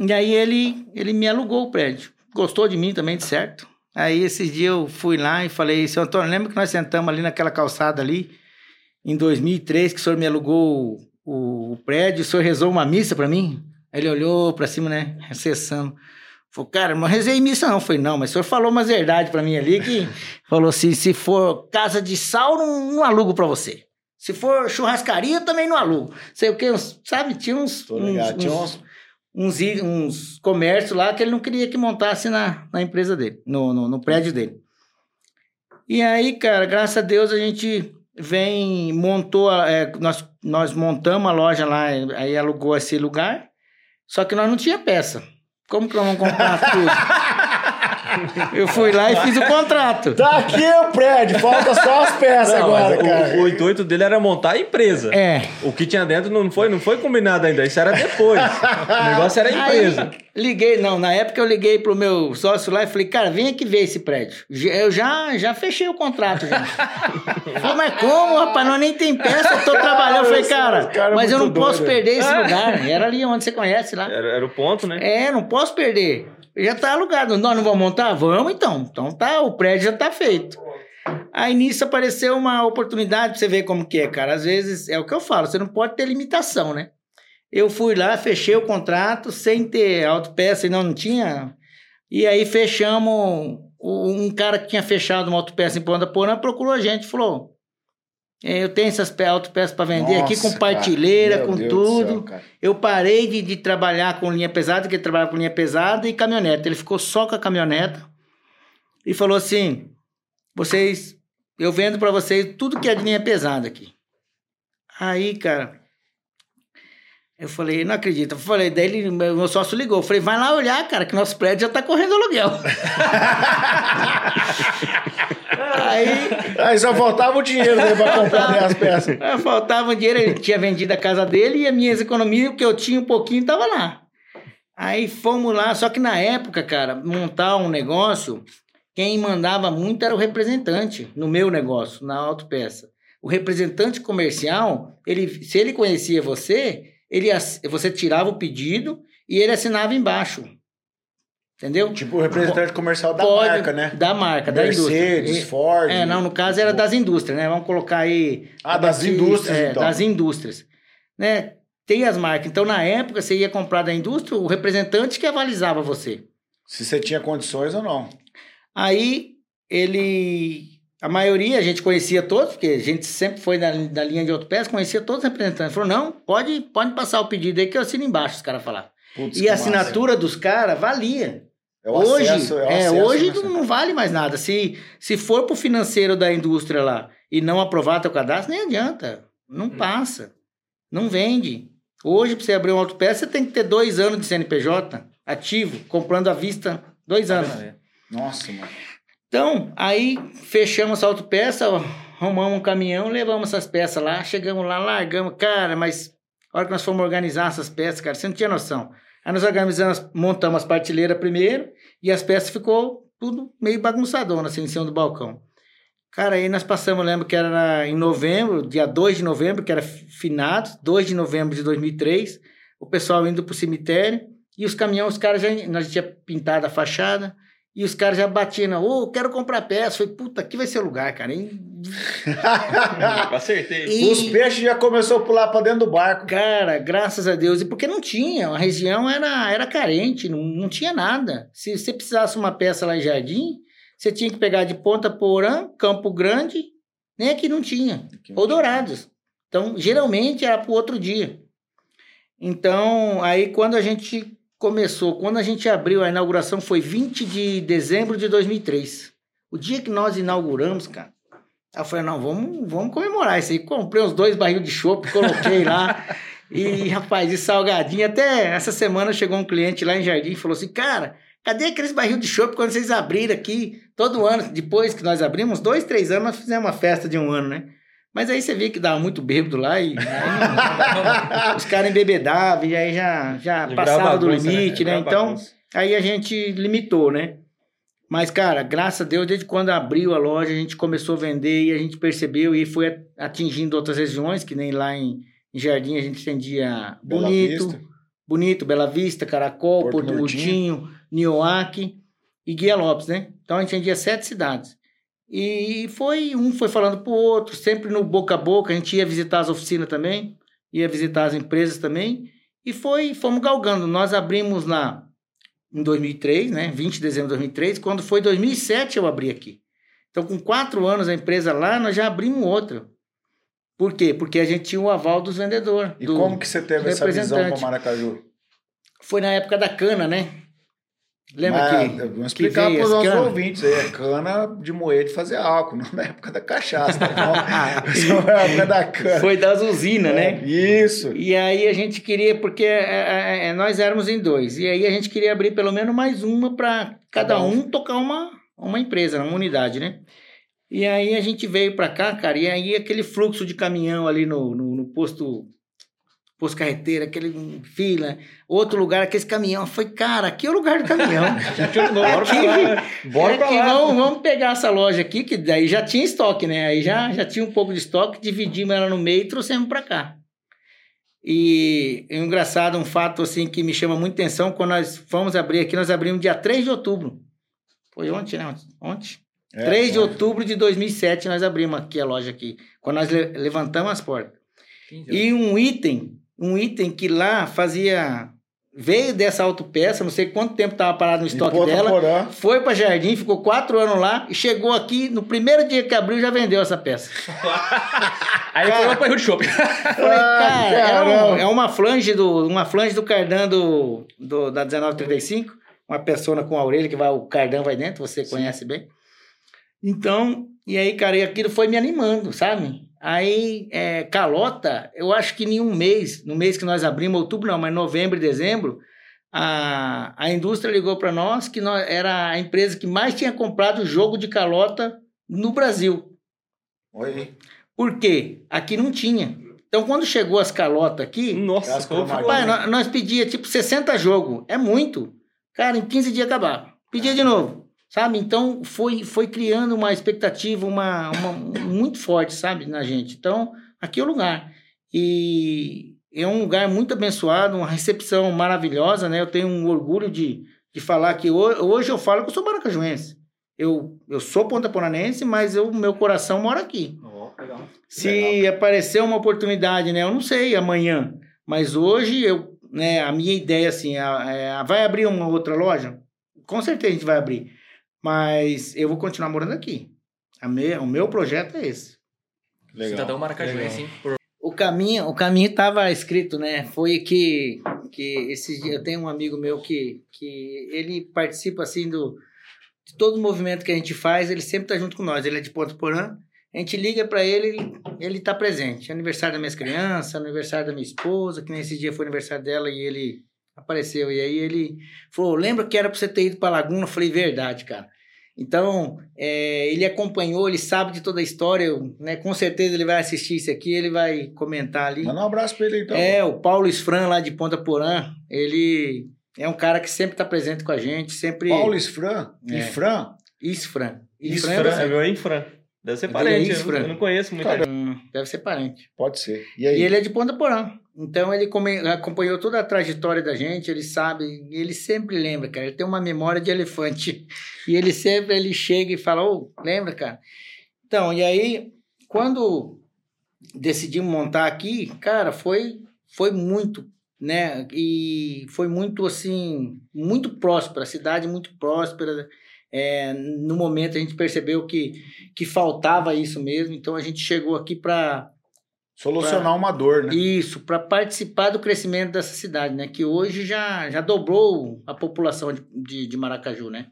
e aí ele, ele me alugou o prédio. Gostou de mim também, de certo. Aí esses dias eu fui lá e falei, seu Antônio, lembra que nós sentamos ali naquela calçada ali, em 2003, que o senhor me alugou o, o prédio, o senhor rezou uma missa para mim? Aí ele olhou para cima, né, recessando. Falou, cara, não rezei missa não. Foi não, mas o senhor falou umas verdades para mim ali que *laughs* falou assim, se for casa de sal, não, não alugo para você. Se for churrascaria, também não alugo. Sei o que, uns- sabe? Tinha uns, Tô uns, ligado. Tinha uns, uns... uns, i- uns comércios lá que ele não queria que montasse na, na empresa dele, no, no, no prédio dele. E aí, cara, graças a Deus a gente vem, montou, é, nós, nós montamos a loja lá, aí alugou esse lugar, só que nós não tinha peça. Como que nós vamos comprar tudo? *laughs* Eu fui lá e fiz o contrato. Tá aqui o prédio, falta só as peças Não, agora, cara. o, o intuito dele era montar a empresa. É. O que tinha dentro não foi, não foi combinado ainda, isso era depois. o negócio era a empresa. Aí, liguei, não, na época eu liguei pro meu sócio lá e falei, cara, vem aqui ver esse prédio. Eu já, já fechei o contrato já. *laughs* falei, mas como, rapaz, nós nem tem peça, eu tô trabalhando. Eu falei, cara, mas eu não posso perder esse lugar. Era ali onde você conhece lá. Era, era o ponto, né? É, não posso perder. Já tá alugado. Nós não vamos montar? Vamos então. Então tá, o prédio já tá feito. Aí nisso apareceu uma oportunidade pra você ver como que é, cara. Às vezes, é o que eu falo, você não pode ter limitação, né? Eu fui lá, fechei o contrato sem ter autopeça não, não tinha. E aí fechamos. Um cara que tinha fechado uma autopeça em Ponta Porã procurou a gente, falou: "É, Eu tenho essas pe- autopeças para vender aqui com Nossa, partilheira, com Deus do tudo. céu. Eu parei de, de trabalhar com linha pesada, porque ele trabalhava com linha pesada e caminhoneta. Ele ficou só com a caminhoneta e falou assim: vocês, eu vendo pra vocês tudo que é de linha pesada aqui. Aí, cara, eu falei, não acredito. Eu falei, daí ele, meu meu sócio ligou. Eu falei, vai lá olhar, cara, que nosso prédio já tá correndo aluguel. *laughs* Aí, Aí só faltava o dinheiro né, pra comprar as peças. Ah, Faltava um dinheiro, ele tinha vendido a casa dele e as minhas economias, o que eu tinha um pouquinho, tava lá. Aí fomos lá, só que na época, cara, montar um negócio, quem mandava muito era o representante no meu negócio, na autopeça. O representante comercial, ele, se ele conhecia você, ele, você tirava o pedido e ele assinava embaixo. Entendeu? Tipo o representante comercial da Pode- marca, né? Da marca, da indústria. Mercedes, Ford. É, não, no caso era das indústrias, né? Vamos colocar aí. Ah, das Batista, indústrias, é, então. Das indústrias. Né? Tem as marcas. Então, na época, você ia comprar da indústria, o representante que avalizava você. Se você tinha condições ou não. Aí, ele. A maioria a gente conhecia todos, porque a gente sempre foi da, da linha de autopeça, conhecia todos os representantes. Falou: não, pode, pode passar o pedido aí que eu assino embaixo, os caras falaram. Putz, E a massa. assinatura dos caras valia. É hoje, acesso, é, é, hoje né? não, não vale mais nada. Se, se for pro financeiro da indústria lá e não aprovar teu cadastro, nem adianta. Não passa. Não vende. Hoje, para você abrir uma autopeça, você tem que ter dois anos de CNPJ ativo, comprando à vista, dois anos. Nossa, mano. Então, aí fechamos essa autopeça, arrumamos um caminhão, levamos essas peças lá, chegamos lá, largamos. Cara, mas a hora que nós fomos organizar essas peças, cara, você não tinha noção. Aí nós organizamos, montamos as partilheiras primeiro e as peças ficou tudo meio bagunçadona, assim, em cima do balcão. Cara, aí nós passamos, lembro que era em novembro, dia 2 de novembro, que era finados, 2 de novembro de 2003, o pessoal indo pro cemitério, e os caminhões, os caras já, nós já tinha pintado a fachada, e os caras já batiam, ô, quero comprar peça. Falei, puta, aqui vai ser o lugar, cara. E, *laughs* Acertei. e- Os peixes já começou a pular pra dentro do barco. Cara, graças a Deus. E porque não tinha, a região era, era carente, não, não tinha nada. Se você precisasse uma peça lá em Jardim, você tinha que pegar de Ponta Porã, Campo Grande, nem aqui não tinha. Ou Dourados. Então, geralmente era para o outro dia. Então, aí quando a gente começou, quando a gente abriu, a inauguração foi 20 de dezembro de 2003. O dia que nós inauguramos, cara, eu falei, não, vamos, vamos comemorar isso aí. Comprei uns dois barril de chopp, coloquei lá. E, rapaz, e salgadinho. Até essa semana chegou um cliente lá em Jardim e falou assim, cara, cadê aqueles barril de chopp quando vocês abriram aqui? Todo ano, depois que nós abrimos, dois, três anos, nós fizemos uma festa de um ano, né? Mas aí você vê que dava muito bêbado lá e aí *laughs* não- os caras embebedavam e aí já, já passava do bagunça, limite, né? Virava Então, bagunça. aí a gente limitou, né? Mas, cara, graças a Deus, desde quando abriu a loja, a gente começou a vender e a gente percebeu e foi atingindo outras regiões, que nem lá em, em Jardim a gente atendia Bela Bonito, Vista. Bonito, Bela Vista, Caracol, Porto Porto, Murtinho. Nioaque e Guia Lopes, né? Então a gente atendia sete cidades. E foi, um foi falando pro outro, sempre no boca a boca, a gente ia visitar as oficinas também, ia visitar as empresas também, e foi, fomos galgando. Nós abrimos lá em 2003, né? 20 de dezembro de 2003, quando foi 2007 eu abri aqui. Então, com quatro anos a empresa lá, nós já abrimos outra. Por quê? Porque a gente tinha o aval dos vendedores. E do- como que você teve essa visão para Maracaju? Foi na época da cana, né? Lembra Mas, que... Vamos explicar para os nossos canas? ouvintes aí. É cana de moer de fazer álcool, não na época da cachaça. Não, *laughs* *laughs* Isso é na época da cana. Foi das usinas, né? Isso. E aí a gente queria, porque é, é, é, nós éramos em dois, e aí a gente queria abrir pelo menos mais uma para cada um. um tocar uma, uma empresa, uma unidade, né? E aí a gente veio para cá, cara, e aí aquele fluxo de caminhão ali no, no, no posto, posto carreteira, aquele fila, outro lugar, aquele caminhão, foi, cara, aqui é o lugar do caminhão. Bora pra lá. Bora pra Aqui, lá. Vamos, vamos pegar essa loja aqui, que daí já tinha estoque, né? Aí já, já tinha um pouco de estoque, dividimos ela no meio e trouxemos para cá. E é engraçado, um fato assim que me chama muita atenção, quando nós fomos abrir aqui, nós abrimos dia 3 de outubro. Foi ontem, né? Ontem. É, 3 de pode. outubro de 2007 nós abrimos aqui a loja aqui, quando nós le- levantamos as portas. E um item, um item que lá fazia veio dessa autopeça, não sei quanto tempo estava parado no estoque dela, Porã. foi para Jardim, ficou quatro anos lá e chegou aqui, no primeiro dia que abriu, já vendeu essa peça. Aí foi o barril de. Falei, Ah, cara, é, um- é uma flange do uma flange do cardan do, do- da 1935, uma persona com a orelha que vai o cardan vai dentro, você conhece bem. Então, e aí, cara, e aquilo foi me animando, sabe? Aí, é, calota, eu acho que em um mês, no mês que nós abrimos, outubro não, mas novembro e dezembro, a, a indústria ligou para nós que nós, era a empresa que mais tinha comprado jogo de calota no Brasil. Oi. Por quê? Aqui não tinha. Então, quando chegou as calotas aqui, Nossa, rapaz, nós, nós pedíamos tipo 60 jogos. É muito. Cara, em 15 dias acabava. Pedia de novo. Sabe? Então, foi, foi criando uma expectativa uma, uma, muito forte, sabe, na gente. Então, aqui é o lugar. E é um lugar muito abençoado, uma recepção maravilhosa, né? Eu tenho um orgulho de, de falar que ho- hoje eu falo que eu sou maracajuense. Eu, eu sou pontaporanense, mas o meu coração mora aqui. Se aparecer uma oportunidade, né? Eu não sei amanhã, mas hoje eu, né? A minha ideia assim, a- é, vai abrir uma outra loja? Com certeza a gente vai abrir, mas eu vou continuar morando aqui. A me, o meu projeto é esse. Legal. Cidadão Maracajuense, hein? Por- O caminho, o caminho estava escrito, né? Foi que que esses dias eu tenho um amigo meu que que ele participa assim do de todo o movimento que a gente faz, ele sempre tá junto com nós. Ele é de Ponto Porã. A gente liga para ele, ele, ele tá presente. Aniversário das minhas crianças, aniversário da minha esposa, que nesse dia foi aniversário dela e ele apareceu. E aí ele falou: Lembra que era para você ter ido para Laguna? Eu falei: Verdade, cara. Então, é, ele acompanhou, ele sabe de toda a história, eu, né? Com certeza ele vai assistir isso aqui, ele vai comentar ali. Manda um abraço pra ele então. É, o Paulo Esfran lá de Ponta Porã, ele É um cara que sempre está presente com a gente, sempre. Paulo Isfran? É. Ifran? Isfran. Isfran, Isfran, é meu Infran. Deve ser Aquele parente, é eu, eu não conheço muito. Cara, Hum, deve ser parente. Pode ser. E E aí? ele é de Ponta Porã. Então ele acompanhou toda a trajetória da gente, ele sabe, ele sempre lembra, cara. Ele tem uma memória de elefante. E ele sempre ele chega e fala: Ô, lembra, cara? Então, e aí, quando decidimos montar aqui, cara, foi, foi muito, né? E foi muito assim, muito próspera, a cidade muito próspera. É, no momento a gente percebeu que, que faltava isso mesmo, então a gente chegou aqui para Solucionar uma dor, né? isso, para participar do crescimento dessa cidade, né? Que hoje já, já dobrou a população de, de, de Maracaju, né?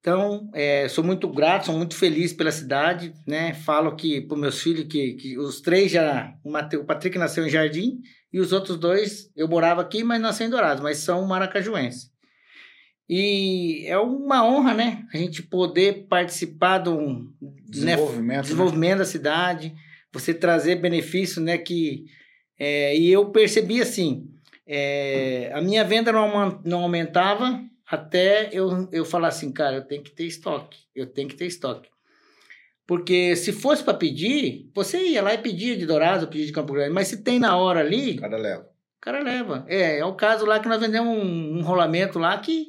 Então, é, sou muito grato, sou muito feliz pela cidade, né? Falo que para meus filhos que, que os três já, o, Mate- o Patrick nasceu em Jardim e os outros dois eu morava aqui, mas nasceu em Dourados, mas são maracajuenses. E é uma honra, né? A gente poder participar um né, Desenvolvimento. né? desenvolvimento da cidade, você trazer benefício, né? Que, é, e eu percebi assim, é, a minha venda não, não aumentava até eu, eu falar assim, cara, eu tenho que ter estoque, eu tenho que ter estoque. Porque se fosse para pedir, você ia lá e pedia de Dourado, pedia de Campo Grande, mas se tem na hora ali, O cara leva. o cara leva. É, é o caso lá que nós vendemos um, um rolamento lá que,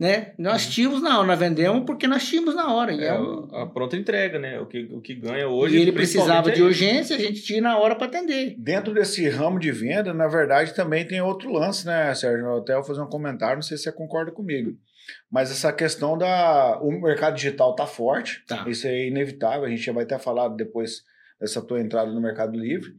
né, nós tínhamos na hora, nós vendemos porque nós tínhamos na hora. E, É, é um- a pronta entrega, né? O que, o que ganha hoje. e ele precisava principalmente, de é urgência, a gente tinha na hora para atender. Dentro desse ramo de venda, na verdade, também tem outro lance, né, Sérgio? Eu até vou fazer um comentário, não sei se você concorda comigo. Mas essa questão da. O mercado digital tá forte, Tá. isso é inevitável, a gente já vai ter falado depois dessa tua entrada no Mercado Livre.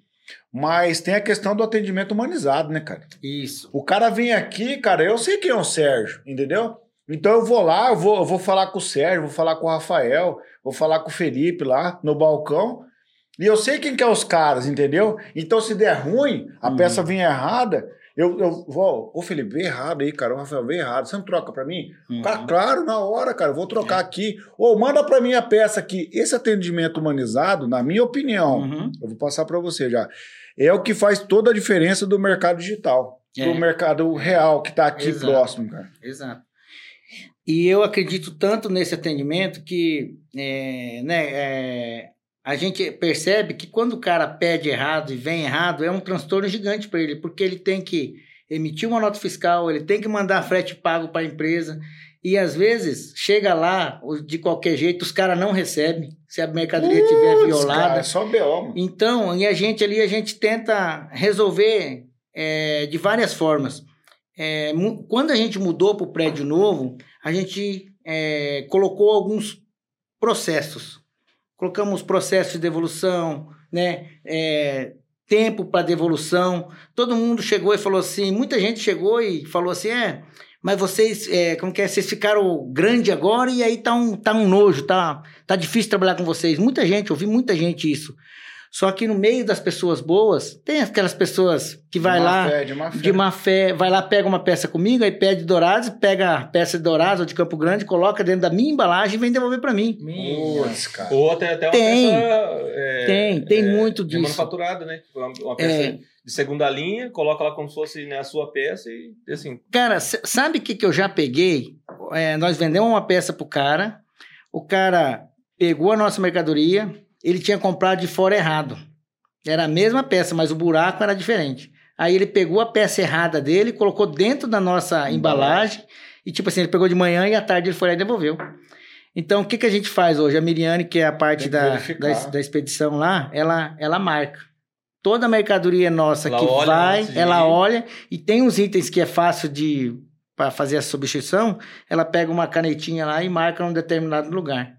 Mas tem a questão do atendimento humanizado, né, cara? Isso. O cara vem aqui, cara, eu sei quem é o Sérgio, entendeu? Então eu vou lá, eu vou, eu vou falar com o Sérgio, vou falar com o Rafael, vou falar com o Felipe lá no balcão. E eu sei quem que é os caras, entendeu? Então se der ruim, a Uhum. peça vir errada, eu, eu vou, ô Felipe, veio errado aí, cara, o Rafael veio errado, você não troca pra mim? Uhum. Cara, claro, na hora, cara, eu vou trocar aqui. Ou manda pra mim a peça aqui. Esse atendimento humanizado, na minha opinião, Uhum. eu vou passar para você já. É o que faz toda a diferença do mercado digital. É. Do mercado real que está aqui Exato. próximo, cara. Exato. E eu acredito tanto nesse atendimento que é, né, é, a gente percebe que quando o cara pede errado e vem errado, é um transtorno gigante para ele, porque ele tem que emitir uma nota fiscal, ele tem que mandar frete pago para a empresa. E às vezes chega lá, de qualquer jeito, os caras não recebem, se a mercadoria estiver violada. cara, é só BO, mano. Então, e a gente ali, a gente tenta resolver é, de várias formas. É, quando a gente mudou para o prédio novo, a gente é, colocou alguns processos. Colocamos processos de devolução, né? É, tempo para devolução. Todo mundo chegou e falou assim, muita gente chegou e falou assim, é, mas vocês, é, como que é, vocês ficaram grande agora e aí tá um, tá um nojo, tá, tá difícil trabalhar com vocês. Muita gente, ouvi muita gente isso. Só que no meio das pessoas boas, tem aquelas pessoas que vai de má lá Fé, de má fé. de má fé, vai lá, pega uma peça comigo, aí pede Dourados, pega a peça de Dourados ou de Campo Grande, coloca dentro da minha embalagem e vem devolver para mim. Putz, cara. Ou até, até uma Tem. peça. é, Tem, tem é, muito de disso. manufaturada, né? Tipo, Uma, uma peça É. de segunda linha, coloca lá como se fosse né, a sua peça e assim. Cara, sabe o que, que eu já peguei? É, nós vendemos uma peça pro cara, o cara pegou a nossa mercadoria, ele tinha comprado de fora errado. Era a mesma peça, mas o buraco era diferente. Aí ele pegou a peça errada dele, colocou dentro da nossa embalagem, e tipo assim, ele pegou de manhã e à tarde ele foi lá e devolveu. Então, o que, que a gente faz hoje? A Miriane, que é a parte da, da, da expedição lá, ela, ela marca. Toda a mercadoria nossa Ela que vai, ela olha, e tem uns itens que é fácil de para fazer a substituição, ela pega uma canetinha lá e marca num determinado lugar.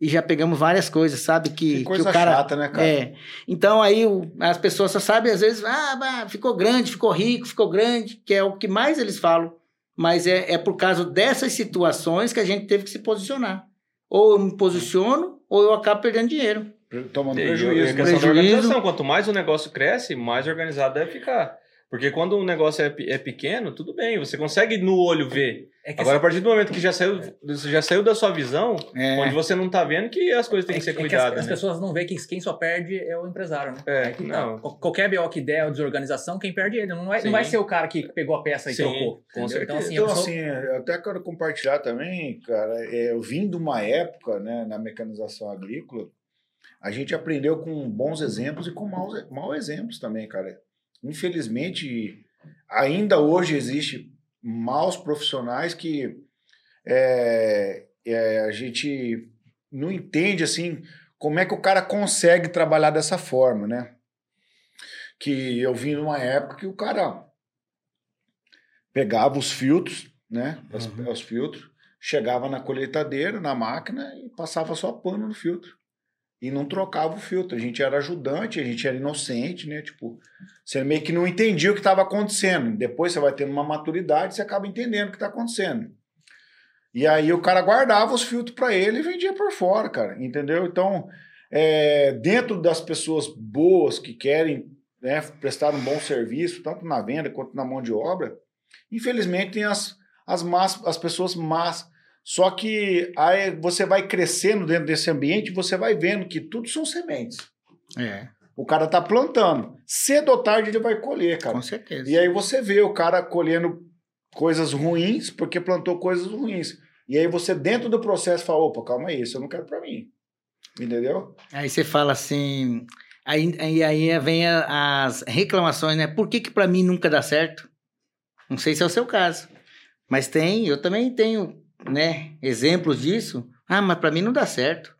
E já pegamos várias coisas, sabe? Que, Que coisa que o cara. chata, né, cara? É. Então aí o- as pessoas só sabem, às vezes, ah, bah, ficou grande, ficou rico, ficou grande, que é o que mais eles falam. Mas é, é por causa dessas situações que a gente teve que se posicionar. Ou eu me posiciono, ou eu acabo perdendo dinheiro. Tomando E a prejuízo. questão né? da Prejuízo. organização. Quanto mais o negócio cresce, mais organizado deve ficar. Porque quando um negócio é, é pequeno, tudo bem, você consegue no olho ver. É que Agora, a partir do momento que já saiu, já saiu da sua visão, É. onde você não tá vendo que as coisas têm É que ser é as- cuidadas, as, né? pessoas não veem que quem só perde é o empresário, né? É, Aí que tá. não. Qual- Qualquer BO que der ou desorganização, quem perde é ele. Não vai, Sim. não vai ser o cara que pegou a peça e Sim, trocou. com? Então, certeza. assim, a Então, pessoa- assim, eu até quero compartilhar também, cara, é, eu vim de uma época, né, na mecanização agrícola, a gente aprendeu com bons exemplos e com maus, maus exemplos também, cara. Infelizmente, ainda hoje existe maus profissionais que é, é, a gente não entende, assim, como é que o cara consegue trabalhar dessa forma, né? Que eu vim numa época que o cara pegava os filtros, né? Os, Uhum. os filtros, chegava na colheitadeira, na máquina e passava só pano no filtro. E não trocava o filtro. A gente era ajudante, a gente era inocente, né? Tipo, você meio que não entendia o que estava acontecendo. Depois você vai tendo uma maturidade, você acaba entendendo o que está acontecendo. E aí o cara guardava os filtros para ele e vendia por fora, cara. Entendeu? Então, é, dentro das pessoas boas que querem né, prestar um bom serviço, tanto na venda quanto na mão de obra, infelizmente tem as, as, más, as pessoas más. Só que aí você vai crescendo dentro desse ambiente, você vai vendo que tudo são sementes. É, O cara tá plantando. Cedo ou tarde ele vai colher, cara. com certeza. E aí você vê o cara colhendo coisas ruins porque plantou coisas ruins. E aí você, dentro do processo, fala: opa, calma aí, isso eu não quero pra mim. Entendeu? Aí você fala assim. Aí, aí, aí vem as reclamações, né? Por que, que pra mim nunca dá certo? Não sei se é o seu caso. Mas tem, eu também tenho, né, exemplos disso. Ah, mas pra mim não dá certo.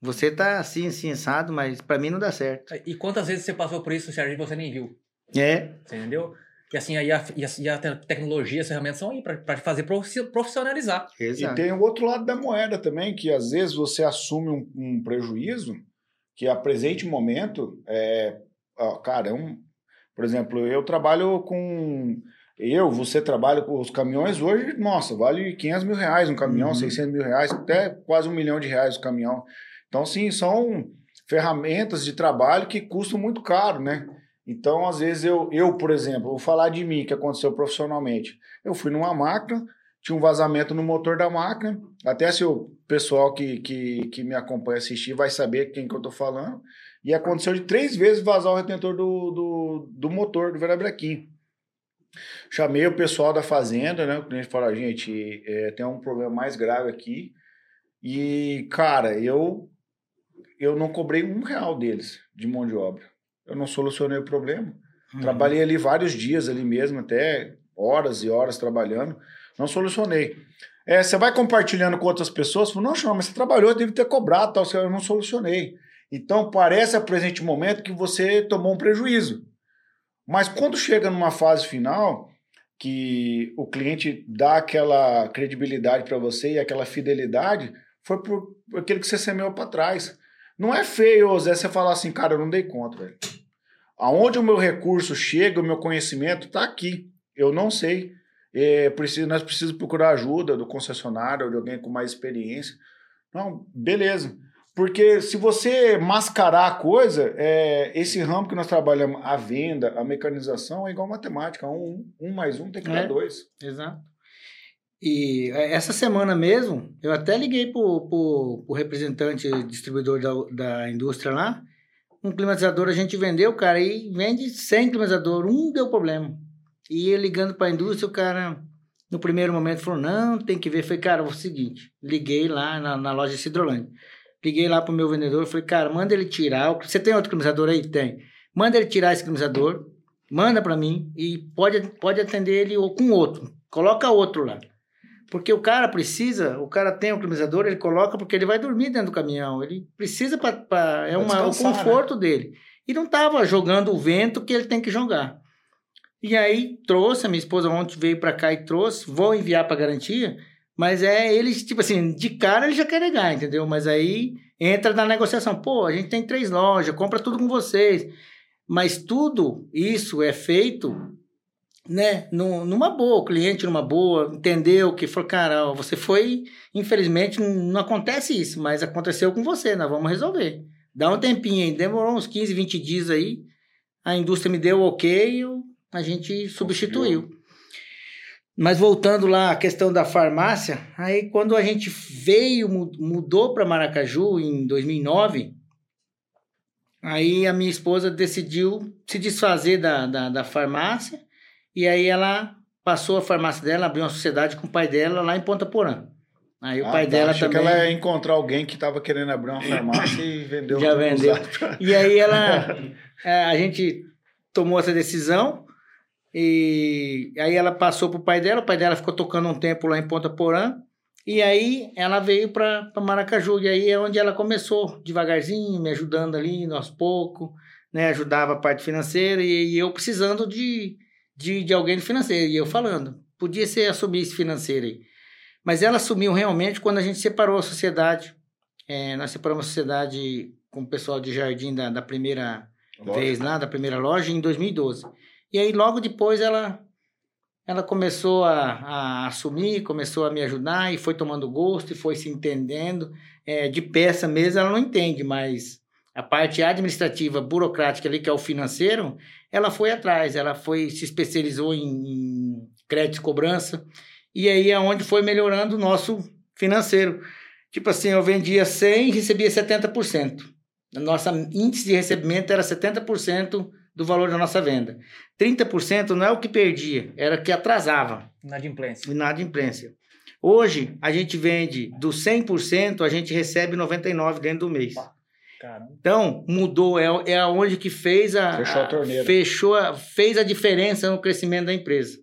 Você tá assim, assim, assado, mas pra mim não dá certo. E quantas vezes você passou por isso, Sérgio, e você nem viu? É, Você entendeu? E assim, aí a, e a, e a te- tecnologia, as ferramentas são aí pra fazer profi- profissionalizar. E exato. tem o outro lado da moeda também, que às vezes você assume um, um prejuízo que a presente momento é. ó, cara, é um. Por exemplo, eu trabalho com. Eu, você trabalha com os caminhões hoje, nossa, vale 500 mil reais um caminhão, Uhum. 600 mil reais, até quase um milhão de reais o caminhão. Então, sim, são ferramentas de trabalho que custam muito caro, né? Então, às vezes, eu, eu, por exemplo, vou falar de mim, que aconteceu profissionalmente. Eu fui numa máquina, tinha um vazamento no motor da máquina. Até se o pessoal que, que, que me acompanha assistir vai saber quem que eu tô falando. E aconteceu de três vezes vazar o retentor do, do, do motor do Verabrequim. Chamei o pessoal da fazenda, né? O cliente falou, gente, é, tem um problema mais grave aqui. E, cara, eu, eu não cobrei um real deles de mão de obra. Eu não solucionei o problema. Uhum. Trabalhei ali vários dias ali mesmo, até horas e horas trabalhando. Não solucionei. É, você vai compartilhando com outras pessoas, fala, não, não, mas você trabalhou, deve ter cobrado, tal, eu não solucionei. Então parece a presente momento que você tomou um prejuízo. Mas quando chega numa fase final, que o cliente dá aquela credibilidade para você e aquela fidelidade, foi por, aquilo que você semeou para trás. Não é feio, Zé, você falar assim, cara, eu não dei conta, velho. Aonde o meu recurso chega, o meu conhecimento está aqui. Eu não sei. É, preciso, nós precisamos procurar ajuda do concessionário ou de alguém com mais experiência. Não, beleza. Porque se você mascarar a coisa, é, esse ramo que nós trabalhamos, a venda, a mecanização, é igual matemática. Um, um mais um tem que dar É. dois. Exato. E é, essa semana mesmo, eu até liguei pro, pro representante distribuidor da, da indústria lá. Um climatizador a gente vendeu, cara, e vende 100 climatizador, um deu problema. E eu ligando pra indústria, o cara, no primeiro momento, falou: não, tem que ver. Eu falei, cara, é o seguinte, liguei lá na, na loja Cidrolândia. Liguei lá pro meu vendedor, falei, cara, manda ele tirar. Você tem outro climatizador aí? Tem. Manda ele tirar esse climatizador, manda para mim e pode, pode atender ele ou com outro. Coloca outro lá. Porque o cara precisa, o cara tem o climatizador, ele coloca porque ele vai dormir dentro do caminhão. Ele precisa para é uma, o conforto dele. E não tava jogando o vento que ele tem que jogar. E aí trouxe, a minha esposa ontem veio para cá e trouxe, vou enviar para garantia, mas é eles, tipo assim, de cara ele já quer negar, entendeu? Mas aí entra na negociação. Pô, a gente tem três lojas, compra tudo com vocês. Mas tudo isso é feito, né, nu- numa boa, o cliente numa boa, entendeu que falou, cara, você foi, infelizmente, não, acontece isso, mas aconteceu com você, nós vamos resolver. Dá um tempinho aí, demorou uns 15, 20 dias aí, a indústria me deu o ok, eu, a gente substituiu. Mas voltando lá à questão da farmácia, aí quando a gente veio, mu- mudou para Maracaju em 2009, aí a minha esposa decidiu se desfazer da, da, da farmácia e aí ela passou a farmácia dela, abriu uma sociedade com o pai dela lá em Ponta Porã. Aí o Ah, pai tá. dela também... que ela ia encontrar alguém que tava querendo abrir uma farmácia e vendeu *laughs* Já vendeu. usado. E aí ela, *laughs* é, a gente tomou essa decisão e aí ela passou pro pai dela, o pai dela ficou tocando um tempo lá em Ponta Porã e aí ela veio para Maracaju e aí é onde ela começou devagarzinho, me ajudando ali, aos poucos, né, ajudava a parte financeira e, e eu precisando de, de, de alguém do financeiro e eu falando, podia ser assumir esse financeiro aí. Mas ela assumiu realmente quando a gente separou a sociedade. É, nós separamos a sociedade com o pessoal de jardim da, da primeira vez lá, da primeira loja, em 2012. E aí, logo depois, ela, ela começou a, a assumir, começou a me ajudar e foi tomando gosto e foi se entendendo. É, de peça mesmo, ela não entende, mas a parte administrativa, burocrática ali, que é o financeiro, ela foi atrás, ela foi se especializou em, em crédito e cobrança. E aí é onde foi melhorando o nosso financeiro. Tipo assim, eu vendia 100 e recebia 70%. A nossa índice de recebimento era 70% do valor da nossa venda. 30% não é o que perdia, era o que atrasava, Inadimplência. inadimplência. Hoje, a gente vende do 100%, a gente recebe 99% dentro do mês. Caramba. Então, mudou, é, é aonde que fez a, Fechou a torneira. fechou a- fez a diferença no crescimento da empresa.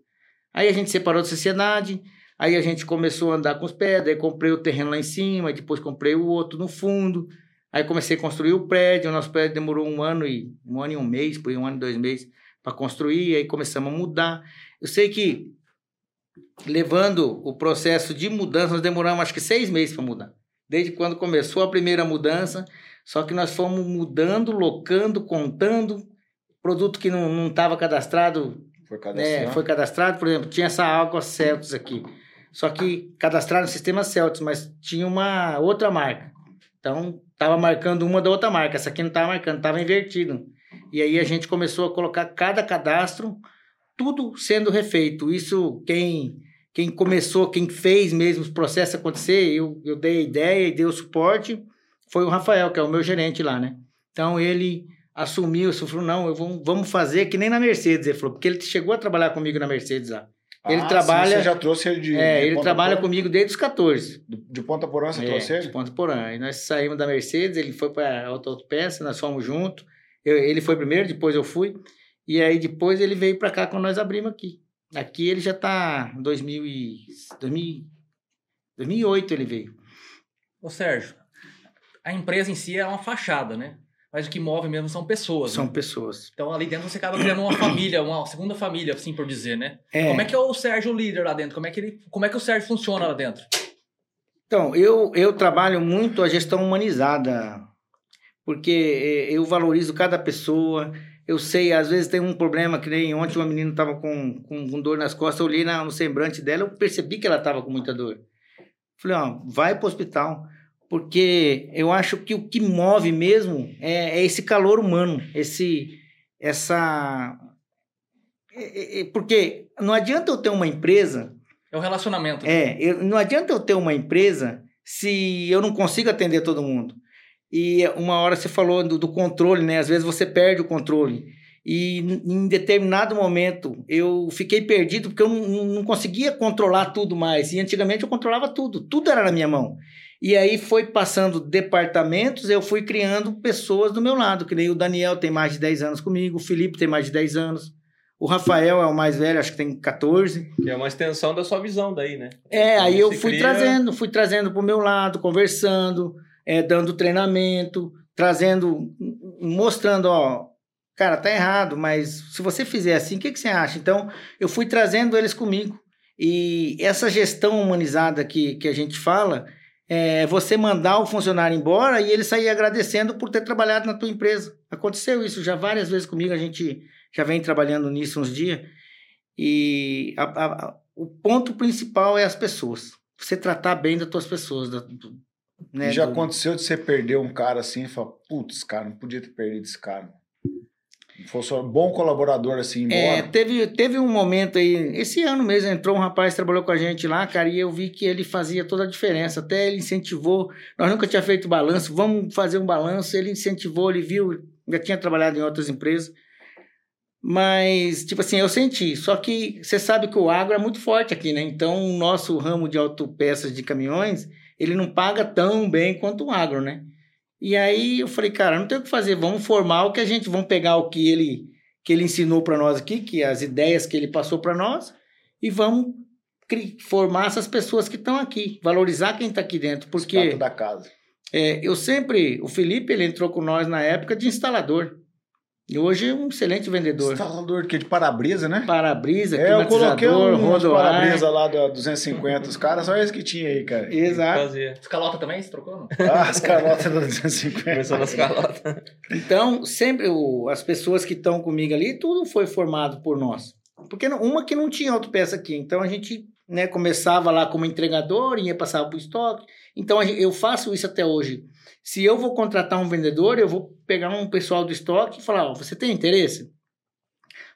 Aí a gente separou da sociedade, aí a gente começou a andar com os pés, daí comprei o terreno lá em cima, depois comprei o outro no fundo, aí comecei a construir o prédio, o nosso prédio demorou um ano e um ano e um mês, por um ano e dois meses para construir, aí começamos a mudar. Eu sei que levando o processo de mudança, nós demoramos acho que seis meses para mudar. Desde quando começou a primeira mudança, só que nós fomos mudando, locando, contando, produto que não estava cadastrado, Foi né, cadastrado. foi cadastrado, por exemplo, tinha essa água Celtics aqui. Só que cadastrado no sistema Celtics, mas tinha uma outra marca. Então, estava marcando uma da outra marca. Essa aqui não estava marcando, estava invertido. E aí a gente começou a colocar cada cadastro, tudo sendo refeito. Isso, quem, quem começou, quem fez mesmo os processos acontecer, eu, eu dei a ideia e dei o suporte, foi o Rafael, que é o meu gerente lá, né? Então, ele assumiu, falou, não, eu vou, vamos fazer que nem na Mercedes, ele falou, porque ele chegou a trabalhar comigo na Mercedes lá. Ele Ah, trabalha- sim, você já trouxe ele de. é, de ele Ponta trabalha comigo desde os 14. De, de Ponta Porã você É, trouxe de ele? Ponta Porã. Aí nós saímos da Mercedes, ele foi para outra autopeça, nós fomos juntos. Eu- ele foi primeiro, depois eu fui. E aí depois ele veio para cá quando nós abrimos aqui. Aqui ele já tá em 2000 e, 2000, 2008 ele veio. Ô Sérgio, a empresa em si é uma fachada, né? Mas o que move mesmo são pessoas. São né? pessoas. Então ali dentro você acaba criando uma família, uma segunda família, assim por dizer, né? É. Como é que é o Sérgio líder lá dentro? Como é que ele, como é que o Sérgio funciona lá dentro? Então, eu, eu trabalho muito a gestão humanizada, porque eh, eu valorizo cada pessoa. Eu sei, às vezes tem um problema, que nem ontem uma menina estava com, com, com dor nas costas, eu olhei na- no semblante dela, eu percebi que ela estava com muita dor. Falei, ó, vai para o hospital, porque eu acho que o que move mesmo é, é esse calor humano, esse, essa... é- é- porque não adianta eu ter uma empresa É o relacionamento. é, eu- não adianta eu ter uma empresa se eu não consigo atender todo mundo. E uma hora você falou do, do controle, né? Às vezes você perde o controle. E em determinado momento eu fiquei perdido porque eu não conseguia controlar tudo mais. E antigamente eu controlava tudo, tudo era na minha mão. E aí foi passando departamentos, eu fui criando pessoas do meu lado, que nem o Daniel tem mais de 10 anos comigo, o Felipe tem mais de 10 anos, o Rafael é o mais velho, acho que tem 14. Que é uma extensão da sua visão daí, né? É, Então, aí eu fui cria- trazendo, fui trazendo para o meu lado, conversando, é, dando treinamento, trazendo, mostrando, ó, cara, tá errado, mas se você fizer assim, o que, que você acha? Então, eu fui trazendo eles comigo. E essa gestão humanizada que, que a gente fala, é você mandar o funcionário embora e ele sair agradecendo por ter trabalhado na tua empresa. Aconteceu isso já várias vezes comigo, a gente já vem trabalhando nisso uns dias. E a- a- o ponto principal é as pessoas. Você tratar bem das tuas pessoas. Da, do- né, Já do- aconteceu de você perder um cara assim e falar, putz, cara, não podia ter perdido esse cara. Fosse um bom colaborador assim, É, embora. teve, teve um momento aí, esse ano mesmo, entrou um rapaz que trabalhou com a gente lá, cara, e eu vi que ele fazia toda a diferença. Até ele incentivou, nós nunca tinha feito balanço, vamos fazer um balanço. Ele incentivou, ele viu, já tinha trabalhado em outras empresas. Mas, tipo assim, eu senti. Só que você sabe que o agro é muito forte aqui, né? Então, o nosso ramo de autopeças de caminhões, ele não paga tão bem quanto o agro, né? E aí eu falei, cara, não tem o que fazer, vamos formar o que a gente, vamos pegar o que ele, que ele ensinou para nós aqui, que as ideias que ele passou para nós, e vamos formar essas pessoas que estão aqui, valorizar quem está aqui dentro, porque Estátua da casa. é, eu sempre, o Felipe, ele entrou com nós na época de instalador, e hoje é um excelente vendedor. Instalador que de para-brisa, né? Para-brisa, É, eu coloquei climatizador, um para-brisa lá da 250, os caras, só esse que tinha aí, cara. Exato. Fazia. Escalota também, você trocou? Não? Ah, as calotas da 250. Começou nas calotas. Então, sempre o- as pessoas que estão comigo ali, tudo foi formado por nós. Porque uma que não tinha autopeça aqui. Então, a gente né, começava lá como entregador, ia passar para o estoque. Então, a gen- eu faço isso até hoje. Se eu vou contratar um vendedor, eu vou pegar um pessoal do estoque e falar, ó, você tem interesse?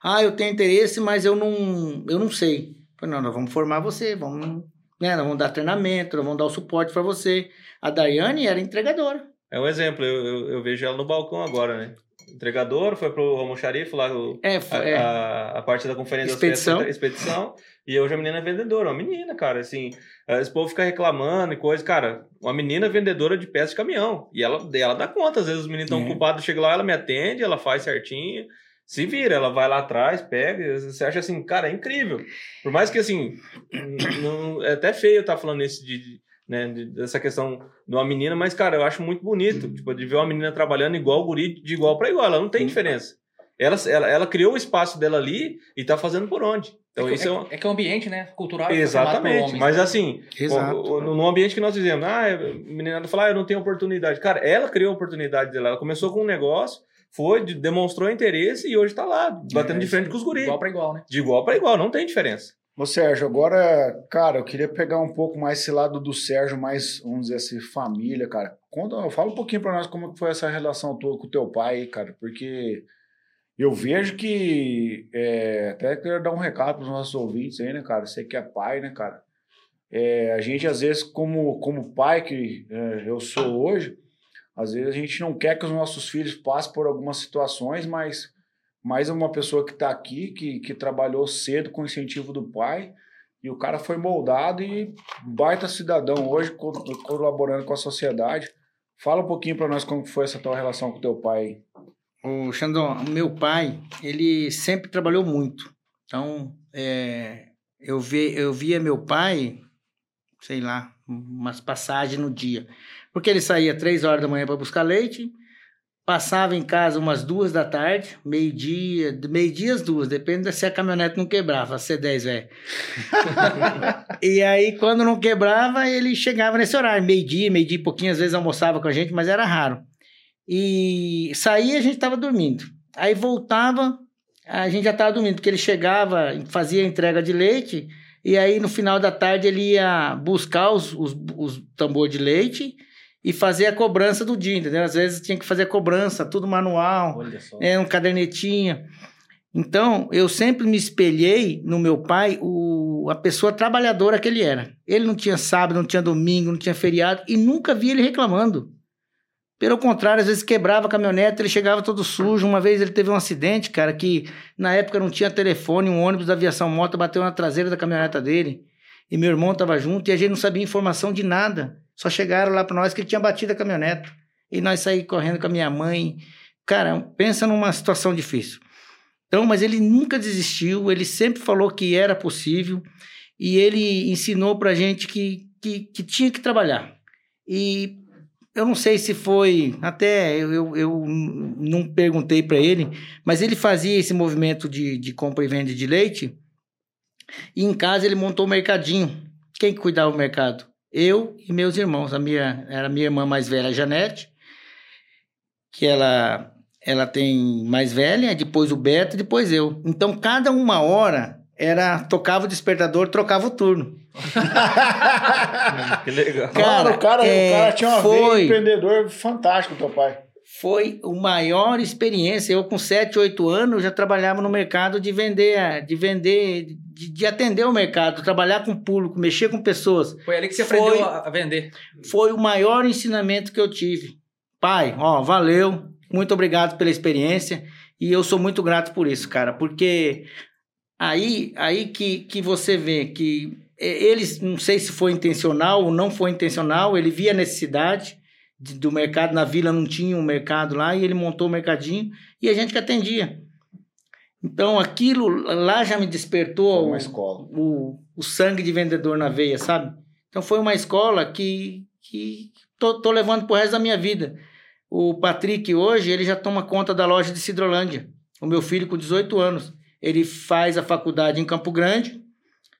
Ah, eu tenho interesse, mas eu não, eu não sei. Falei, não, nós vamos formar você, vamos, né, nós vamos dar treinamento, nós vamos dar o suporte para você. A Daiane era entregadora. É um exemplo, eu, eu, eu vejo ela no balcão agora, né? Entregador, foi pro Almoxarife lá, o, É, a, é. a, a parte da conferência Expedição. festas, expedição. E hoje a menina é vendedora, uma menina, cara, assim. eh, Esse povo fica reclamando e coisa, cara, uma menina vendedora de peças de caminhão. E ela, ela dá conta, às vezes os meninos estão É. ocupados, chega lá, ela me atende, ela faz certinho. Se vira, ela vai lá atrás, pega, você acha assim, cara, é incrível. Por mais que assim, *coughs* não, é até feio estar falando isso de, de- né, de- dessa questão de uma menina, mas cara, eu acho muito bonito, tipo, de ver uma menina trabalhando igual o guri, de igual para igual, ela não tem diferença. Ela, ela, ela criou o espaço dela ali e tá fazendo por onde. Então é, que, isso é, é, um... é que o ambiente, né? Cultural é Exatamente, homens, mas né? assim, Exato. no ambiente que nós fizemos, ah, a menina fala, ah, eu não tenho oportunidade. Cara, ela criou a oportunidade dela. Ela começou com um negócio, foi, de- demonstrou interesse e hoje tá lá, batendo É, de frente com os guris. Igual pra igual, né? De igual para igual, não tem diferença. Ô Sérgio, agora, cara, eu queria pegar um pouco mais esse lado do Sérgio, mais, vamos dizer assim, família, cara. Conta, fala um pouquinho pra nós como que foi essa relação toda com o teu pai, cara, porque eu vejo que, é, até quero dar um recado pros nossos ouvintes aí, né, cara, você que é pai, né, cara, é, a gente, às vezes, como, como pai que é, eu sou hoje, às vezes a gente não quer que os nossos filhos passem por algumas situações, mas mais uma pessoa que está aqui, que, que trabalhou cedo com o incentivo do pai, e o cara foi moldado e baita cidadão hoje, co- colaborando com a sociedade. Fala um pouquinho para nós como foi essa tua relação com teu pai. O Xandão, meu pai, ele sempre trabalhou muito. Então, é, eu, vi, eu via meu pai, sei lá, umas passagens no dia. Porque ele saía três horas da manhã para buscar leite, passava em casa umas duas da tarde, meio-dia, meio-dia às duas, depende se a caminhonete não quebrava, a C10, velho. e aí, quando não quebrava, ele chegava nesse horário, meio-dia, meio-dia e pouquinho, às vezes almoçava com a gente, mas era raro. E saía, a gente estava dormindo. Aí voltava, a gente já estava dormindo, porque ele chegava, fazia a entrega de leite, e aí no final da tarde ele ia buscar os, os, os tambor de leite e fazer a cobrança do dia, entendeu? Às vezes tinha que fazer a cobrança, tudo manual, Olha só. é, um cadernetinha. Então, eu sempre me espelhei no meu pai, o, a pessoa trabalhadora que ele era. Ele não tinha sábado, não tinha domingo, não tinha feriado, e nunca vi ele reclamando. Pelo contrário, às vezes quebrava a caminhonete, ele chegava todo sujo. Uma vez ele teve um acidente, cara, que na época não tinha telefone, um ônibus da aviação moto bateu na traseira da caminhoneta dele. E meu irmão tava junto e a gente não sabia informação de nada. Só chegaram lá para nós que ele tinha batido a caminhoneta. E nós saímos correndo com a minha mãe. Cara, pensa numa situação difícil. Então, mas ele nunca desistiu, ele sempre falou que era possível e ele ensinou pra gente que, que, que tinha que trabalhar. E eu não sei se foi, até eu, eu, eu não perguntei para ele, mas ele fazia esse movimento de, de compra e venda de leite e em casa ele montou o mercadinho. Quem que cuidava do mercado? Eu e meus irmãos. A minha, era a minha irmã mais velha, a Janete, que ela ela tem mais velha, depois o Beto, depois eu. Então, cada uma hora era tocava o despertador, trocava o turno. *laughs* que legal. Cara, Mano, o cara, é, o cara tinha uma foi. empreendedor fantástico, teu pai. foi a maior experiência. Eu, com 7, 8 anos, já trabalhava no mercado de vender, de vender, de, de atender o mercado, trabalhar com público, mexer com pessoas. Foi ali que você Foi- aprendeu a a vender. Foi o maior ensinamento que eu tive. Pai, ó, valeu, muito obrigado pela experiência e eu sou muito grato por isso, cara, porque aí, aí que, que você vê que eh, eles, não sei se foi intencional ou não foi intencional, ele via a necessidade de- do mercado, na vila não tinha um mercado lá e ele montou o mercadinho e a gente que atendia. Então aquilo lá já me despertou o, o sangue de vendedor na veia, sabe? Então foi uma escola que, que tô, tô levando pro resto da minha vida. O Patrick hoje, ele já toma conta da loja de Cidrolândia. O meu filho com 18 anos. Ele faz a faculdade em Campo Grande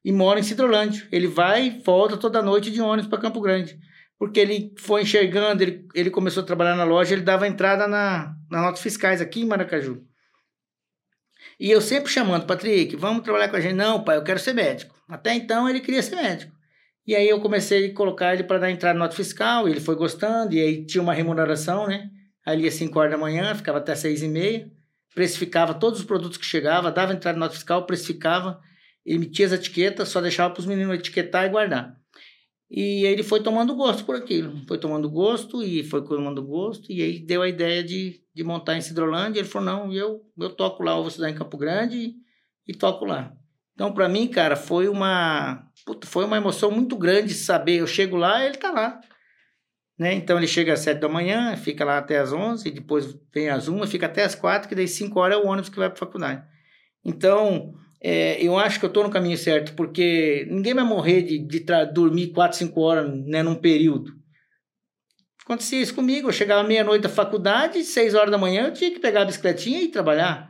e mora em Cidrolândia. Ele vai e volta toda noite de ônibus para Campo Grande. Porque ele foi enxergando, ele, ele começou a trabalhar na loja, ele dava entrada na, nas notas fiscais aqui em Maracaju. E eu sempre chamando, Patrick, vamos trabalhar com a gente. Não, pai, eu quero ser médico. Até então ele queria ser médico. E aí eu comecei a colocar ele para dar entrada na nota fiscal, e ele foi gostando, e aí tinha uma remuneração, né? Ele ia 5 horas da manhã, ficava até 6 e meia, precificava todos os produtos que chegava, dava entrada na nota fiscal, precificava, emitia as etiquetas, só deixava para os meninos etiquetar e guardar. E ele foi tomando gosto por aquilo, foi tomando gosto e foi tomando gosto, e aí deu a ideia de, de montar em Cidrolândia. Ele falou: Não, eu, eu toco lá, eu vou estudar em Campo Grande e, e toco lá. Então, para mim, cara, foi uma, puta, foi uma emoção muito grande saber. Eu chego lá ele tá lá. Né? Então ele chega às 7 da manhã, fica lá até às 11, e depois vem às 1, fica até às 4, que daí 5 horas é o ônibus que vai para a faculdade. Então, é, eu acho que eu estou no caminho certo, porque ninguém vai morrer de, de dormir 4, 5 horas né, num período. Acontecia isso comigo, eu chegava meia-noite da faculdade, 6 horas da manhã eu tinha que pegar a bicicletinha e ir trabalhar.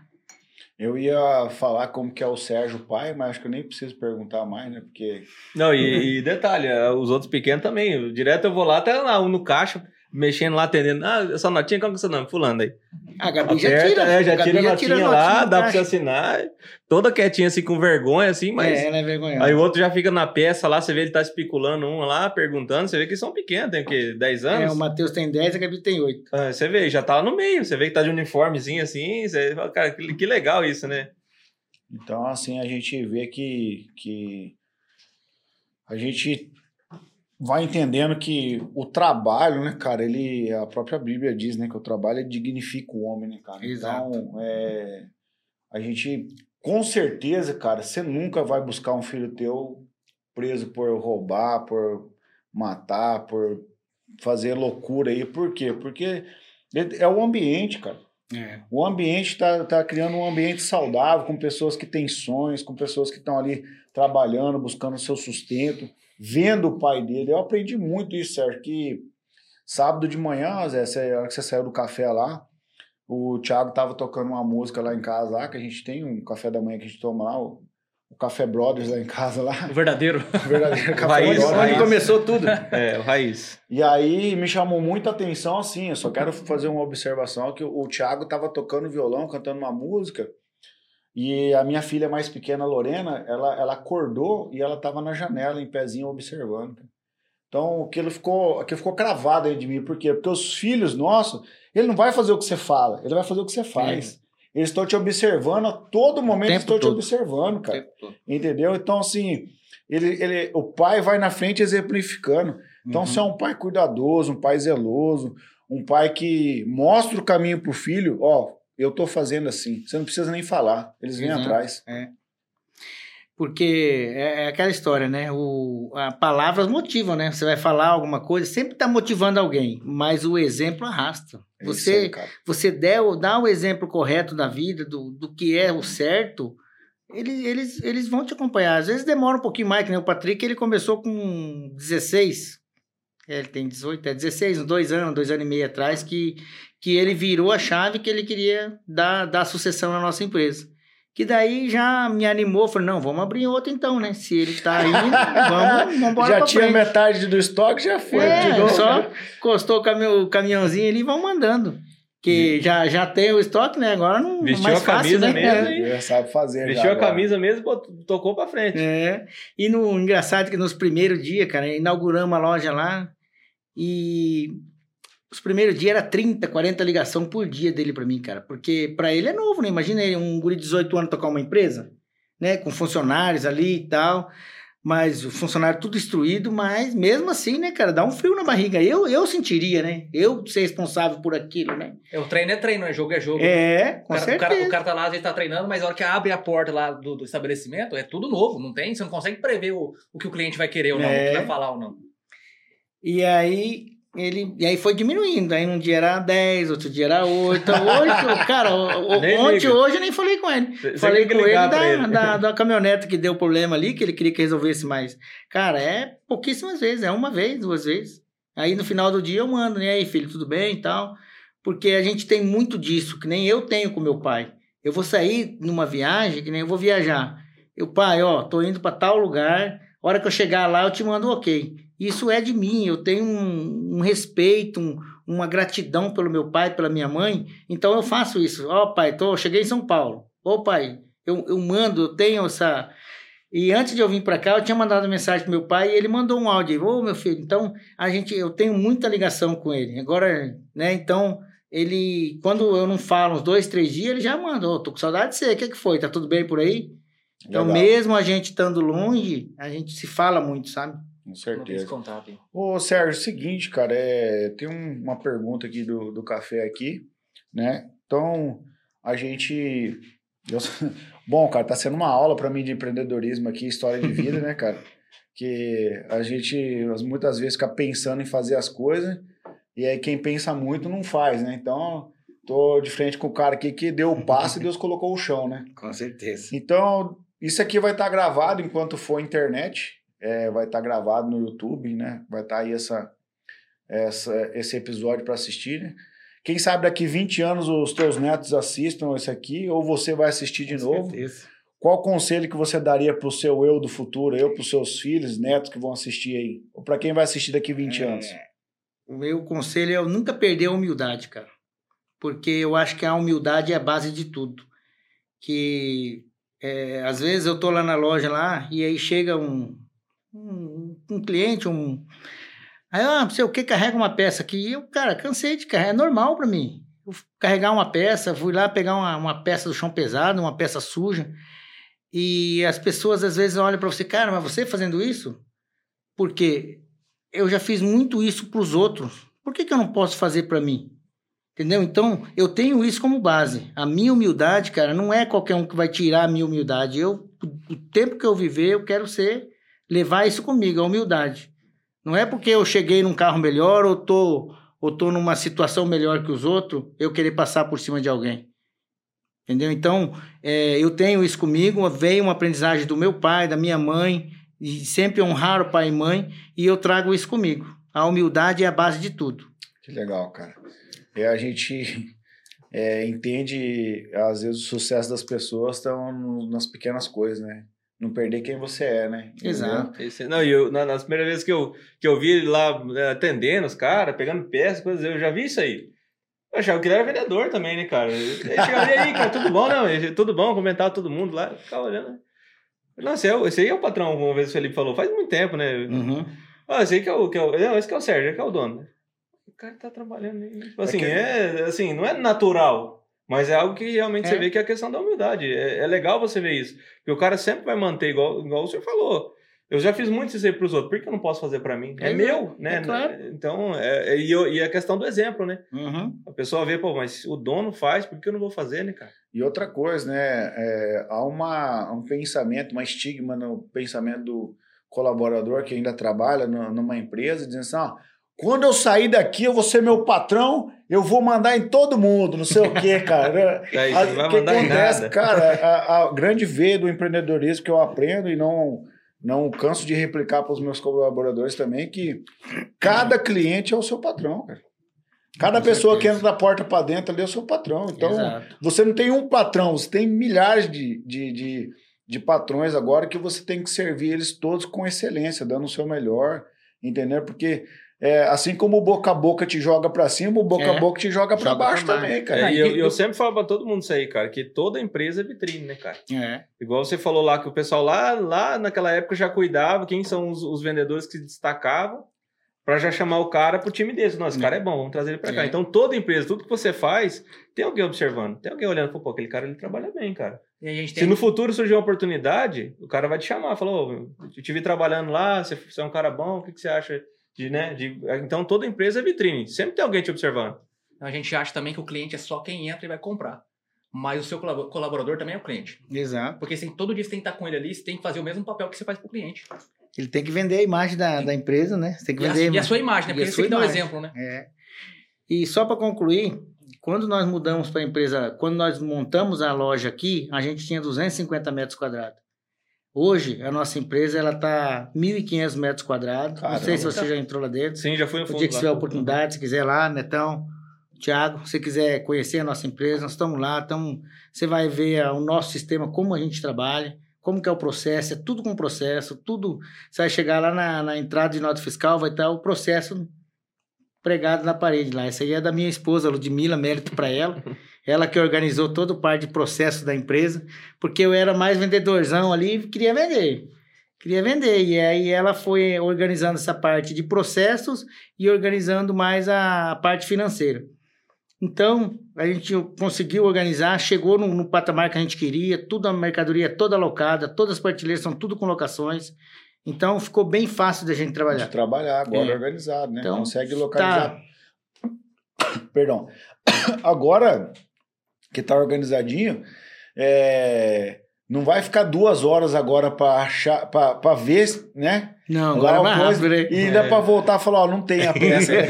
Eu ia falar como que é o Sérgio pai, mas acho que eu nem preciso perguntar mais, né? Porque Não, e, e detalhe, é, os outros pequenos também. Direto eu vou lá, até lá, um no caixa, mexendo lá, atendendo. Ah, essa notinha, qual que é o seu nome? Fulano aí. A Gabi já Aperta, tira, é, já a Gabi tira a notinha a lá, notinha do dá pra você assinar. Toda quietinha, assim, com vergonha, assim, mas. É, ela é vergonhosa. Aí o outro já fica na peça lá, você vê ele tá especulando um lá, perguntando, você vê que são pequenos, tem o quê? 10 É, anos? o Matheus tem 10, a Gabi tem 8. Ah, você vê, já tá lá no meio, você vê que tá de uniformezinho assim, você fala, cara, que, que legal isso, né? Então, assim, a gente vê que, que a gente vai entendendo que o trabalho, né, cara, ele, a própria Bíblia diz, né, que o trabalho dignifica o homem, né, cara? Exato. Então, é, a gente, com certeza, cara, você nunca vai buscar um filho teu preso por roubar, por matar, por fazer loucura aí. Por quê? Porque é o ambiente, cara. É. O ambiente está tá criando um ambiente saudável, com pessoas que têm sonhos, com pessoas que estão ali trabalhando, buscando o seu sustento, vendo o pai dele. Eu aprendi muito isso, Sérgio, que sábado de manhã, Zé, você, a hora que você saiu do café lá, o Thiago tava tocando uma música lá em casa, lá, que a gente tem um café da manhã que a gente toma lá, o, o Café Brothers lá em casa, lá, O verdadeiro. o verdadeiro *laughs* Café Raiz, Brothers. onde raiz. começou tudo. *laughs* É, o raiz. E aí me chamou muita atenção assim, eu só quero fazer uma observação que o, o Thiago tava tocando violão, cantando uma música, e a minha filha mais pequena, Lorena, ela, ela acordou e ela tava na janela, em pezinho, observando. Então, aquilo ficou, aquilo ficou cravado aí de mim, por quê? Porque os filhos nossos, ele não vai fazer o que você fala, ele vai fazer o que você faz. Eles estão te observando a todo momento, eles estão te observando, cara. Entendeu? Então, assim, ele, ele, o pai vai na frente exemplificando. Então, Uhum. você é um pai cuidadoso, um pai zeloso, um pai que mostra o caminho pro filho, ó, eu tô fazendo assim. Você não precisa nem falar, eles vêm Exato. atrás. Porque é, é aquela história, né? O, a palavras motivam, né? Você vai falar alguma coisa, sempre está motivando alguém, mas o exemplo arrasta. É Você, aí, você der, dá o exemplo correto da vida, do, do que é o certo, eles, eles, eles vão te acompanhar. Às vezes demora um pouquinho mais, que nem o Patrick, ele começou com 16. É, Ele tem 18, é 16, uns dois anos, dois anos e meio atrás, que, que ele virou a chave que ele queria dar, dar sucessão na nossa empresa. Que daí já me animou, falei, não, vamos abrir outro então, né? Se ele tá aí, *laughs* vamos, vamos embora já pra tinha frente. metade do estoque, já foi. É, de novo, só né? encostou o, caminhão, o caminhãozinho ali e vão mandando. Que já, já tem o estoque, né? Agora não Vestiu mais a fácil, camisa né? mesmo, É. sabe fazer. Vestiu já a agora. camisa mesmo, botou- tocou pra frente. É. E no engraçado é que nos primeiros dias, cara, inauguramos a loja lá e os primeiros dias era 30, 40 ligação por dia dele para mim, cara. Porque para ele é novo, né? Imagina ele, um guri de 18 anos tocar uma empresa, né? Com funcionários ali e tal. Mas o funcionário tudo instruído, mas mesmo assim, né, cara, dá um frio na barriga. Eu, eu sentiria, né? Eu ser responsável por aquilo, né? É, o treino é treino, é jogo é jogo. É, com o cara, o certeza. cara, o cara tá lá, às vezes tá treinando, mas a hora que abre a porta lá do, do estabelecimento, é tudo novo, não tem? Você não consegue prever o, o que o cliente vai querer ou não, É. o que vai falar ou não. E aí ele e aí foi diminuindo. Aí um dia era 10, outro dia era 8. Hoje, *laughs* cara, ontem hoje eu nem falei com ele. Você falei com ele da, ele. Da, *laughs* da caminhonete que deu problema ali, que ele queria que resolvesse mais. Cara, é pouquíssimas vezes, é uma vez, duas vezes. Aí no final do dia eu mando, né? Aí, filho, tudo bem e tal. Porque a gente tem muito disso, que nem eu tenho com meu pai. Eu vou sair numa viagem, que nem eu vou viajar. Eu, pai, ó, tô indo para tal lugar. Hora que eu chegar lá, eu te mando um ok. Isso é de mim. Eu tenho um, um respeito, um- uma gratidão pelo meu pai, pela minha mãe. Então eu faço isso. Ó, pai, tô, cheguei em São Paulo. Ô, pai, eu, eu mando, eu tenho essa. E antes de eu vir para cá, eu tinha mandado mensagem pro meu pai e ele mandou um áudio. Ô, meu filho, então a gente, eu tenho muita ligação com ele. Agora, né? Então ele, quando eu não falo uns dois, três dias, ele já manda. Ô, tô com saudade de você. O que que foi? Tá tudo bem por aí? Então, Legal, mesmo a gente estando longe, a gente se fala muito, sabe? Com certeza. hein? Ô, Sérgio, é o seguinte, cara, é, tem um- uma pergunta aqui do, do café aqui, né? Então, a gente... eu- *laughs* bom, cara, tá sendo uma aula para mim de empreendedorismo aqui, história de vida, né, cara? *laughs* Que a gente muitas vezes fica pensando em fazer as coisas e aí quem pensa muito não faz, né? Então, tô de frente com o cara aqui que deu o passo e Deus colocou o chão, né? *laughs* Com certeza. Então, isso aqui vai estar gravado enquanto for internet, é, vai estar gravado no YouTube, né? Vai estar aí essa, essa, esse episódio para assistir, né? Quem sabe daqui 20 anos os teus netos assistam esse aqui, ou você vai assistir de Com novo. certeza. Qual conselho que você daria para o seu eu do futuro, eu para os seus filhos, netos que vão assistir aí? Ou para quem vai assistir daqui 20 anos? O meu conselho é eu nunca perder a humildade, cara. Porque eu acho que a humildade é a base de tudo. Que é, às vezes eu tô lá na loja lá e aí chega um, um, um cliente, um. Aí, ah, não sei o que, carrega uma peça aqui. Eu, cara, cansei de carregar, é normal para mim. Eu carregar uma peça, fui lá pegar uma, uma peça do chão pesado, uma peça suja. E as pessoas às vezes olham para você, cara, mas você fazendo isso? Porque eu já fiz muito isso para os outros. Por que, que eu não posso fazer para mim? Entendeu? Então, eu tenho isso como base. A minha humildade, cara, não é qualquer um que vai tirar a minha humildade. Eu, o tempo que eu viver, eu quero ser, levar isso comigo, a humildade. Não é porque eu cheguei num carro melhor ou tô, ou tô numa situação melhor que os outros, eu querer passar por cima de alguém. Entendeu? Então, é, eu tenho isso comigo, veio uma aprendizagem do meu pai, da minha mãe, e sempre honrar o pai e mãe, e eu trago isso comigo. A humildade é a base de tudo. Que legal, cara. É, a gente é, entende, às vezes, o sucesso das pessoas estão no- nas pequenas coisas, né? Não perder quem você é, né? Exato. Esse- não, e eu, na- nas primeiras vezes que eu, que eu vi ele lá né, atendendo os caras, pegando peças, coisas, eu já vi isso aí. Eu achava que ele era vendedor também, né, cara? Ele chegava, e aí, cara, tudo bom? Não, ele- tudo bom, comentava todo mundo lá, ficava olhando. Não, esse, é, esse aí é o patrão, uma vez o Felipe falou, faz muito tempo, né? Uhum. Ah, esse aí que é o, que é o. Não, esse que é o Sérgio, esse que é o dono. O cara tá trabalhando aí. Tipo assim, que- é, assim, não é natural. Mas é algo que realmente É. você vê que é a questão da humildade. É, é legal você ver isso. Porque o cara sempre vai manter, igual, igual o senhor falou. Eu já fiz muito isso aí pros outros. Por que eu não posso fazer pra mim? É, É, meu, né? é claro. Então, é, é- e, eu- e a questão do exemplo, né? Uhum. A pessoa vê, pô, mas o dono faz, por que eu não vou fazer, né, cara? E outra coisa, né? é, há uma, um pensamento, uma estigma no pensamento do colaborador que ainda trabalha numa empresa, dizendo assim: ó, quando eu sair daqui, eu vou ser meu patrão, eu vou mandar em todo mundo, não sei o quê, cara. *laughs* Aí A- você não vai o que acontece, nada. cara, a, a grande veia do empreendedorismo que eu aprendo e não, não canso de replicar para os meus colaboradores também, que cada cliente é o seu patrão, cara. Cada Com pessoa que certeza. entra da porta para dentro ali é o seu patrão. Então, Exato. você não tem um patrão, você tem milhares de, de, de, de patrões agora que você tem que servir eles todos com excelência, dando o seu melhor, entendeu? Porque é, assim como o boca a boca te joga para cima, o boca É. a boca te joga para baixo pra baixo. também, cara. É, e eu, eu sempre falo pra todo mundo isso aí, cara, que toda empresa é vitrine, né, cara? É. Igual você falou lá, que o pessoal lá, lá naquela época já cuidava, quem são os, os vendedores que se destacavam, Pra já chamar o cara pro time desse. Nossa, esse cara é bom, vamos trazer ele pra cá. É. Então, toda empresa, tudo que você faz, tem alguém observando. Tem alguém olhando, pô, aquele cara ele trabalha bem, cara. E a gente Se tem no futuro surgir uma oportunidade, o cara vai te chamar, falou, ô, eu te vi trabalhando lá, você, você é um cara bom, o que, que você acha de, né? De... Então toda empresa é vitrine, sempre tem alguém te observando. A gente acha também que o cliente é só quem entra e vai comprar. Mas o seu colabo- colaborador também é o cliente. Exato. Porque assim, todo dia você tem que estar com ele ali, você tem que fazer o mesmo papel que você faz pro cliente. Ele tem que vender a imagem da, da empresa, né? Você tem que E a, vender e a sua imagem, né? a Porque você tem que dar um exemplo, né? É. E só para concluir, quando nós mudamos para a empresa, quando nós montamos a loja aqui, a gente tinha 250 metros quadrados. Hoje, a nossa empresa ela tá 1.500 metros quadrados. Não sei se Caramba. você já entrou lá dentro. Sim, já fui no O fundo dia que tiver oportunidade, se quiser lá, Netão, Thiago, se quiser conhecer a nossa empresa, nós estamos lá, estamos, você vai ver o nosso sistema, como a gente trabalha, como que é o processo, é tudo com processo, tudo, você vai chegar lá na, na entrada de nota fiscal, vai estar o processo pregado na parede lá. Essa aí é da minha esposa, Ludmilla, mérito para ela. *laughs* Ela que organizou todo o parte de processo da empresa, porque eu era mais vendedorzão ali e queria vender. Queria vender. E aí ela foi organizando essa parte de processos e organizando mais a parte financeira. Então, a gente conseguiu organizar, chegou no, no patamar que a gente queria, tudo a mercadoria toda alocada, todas as prateleiras são tudo com locações. Então, ficou bem fácil da gente De trabalhar. trabalhar agora É. organizado, né? Então, Consegue tá. localizar. *coughs* Perdão. *coughs* Agora que tá organizadinho, é, não vai ficar duas horas agora para achar, para ver, né? Não, Lá agora é mais coisa- rápido? E ainda para voltar e falar, ó, não tem a peça. então,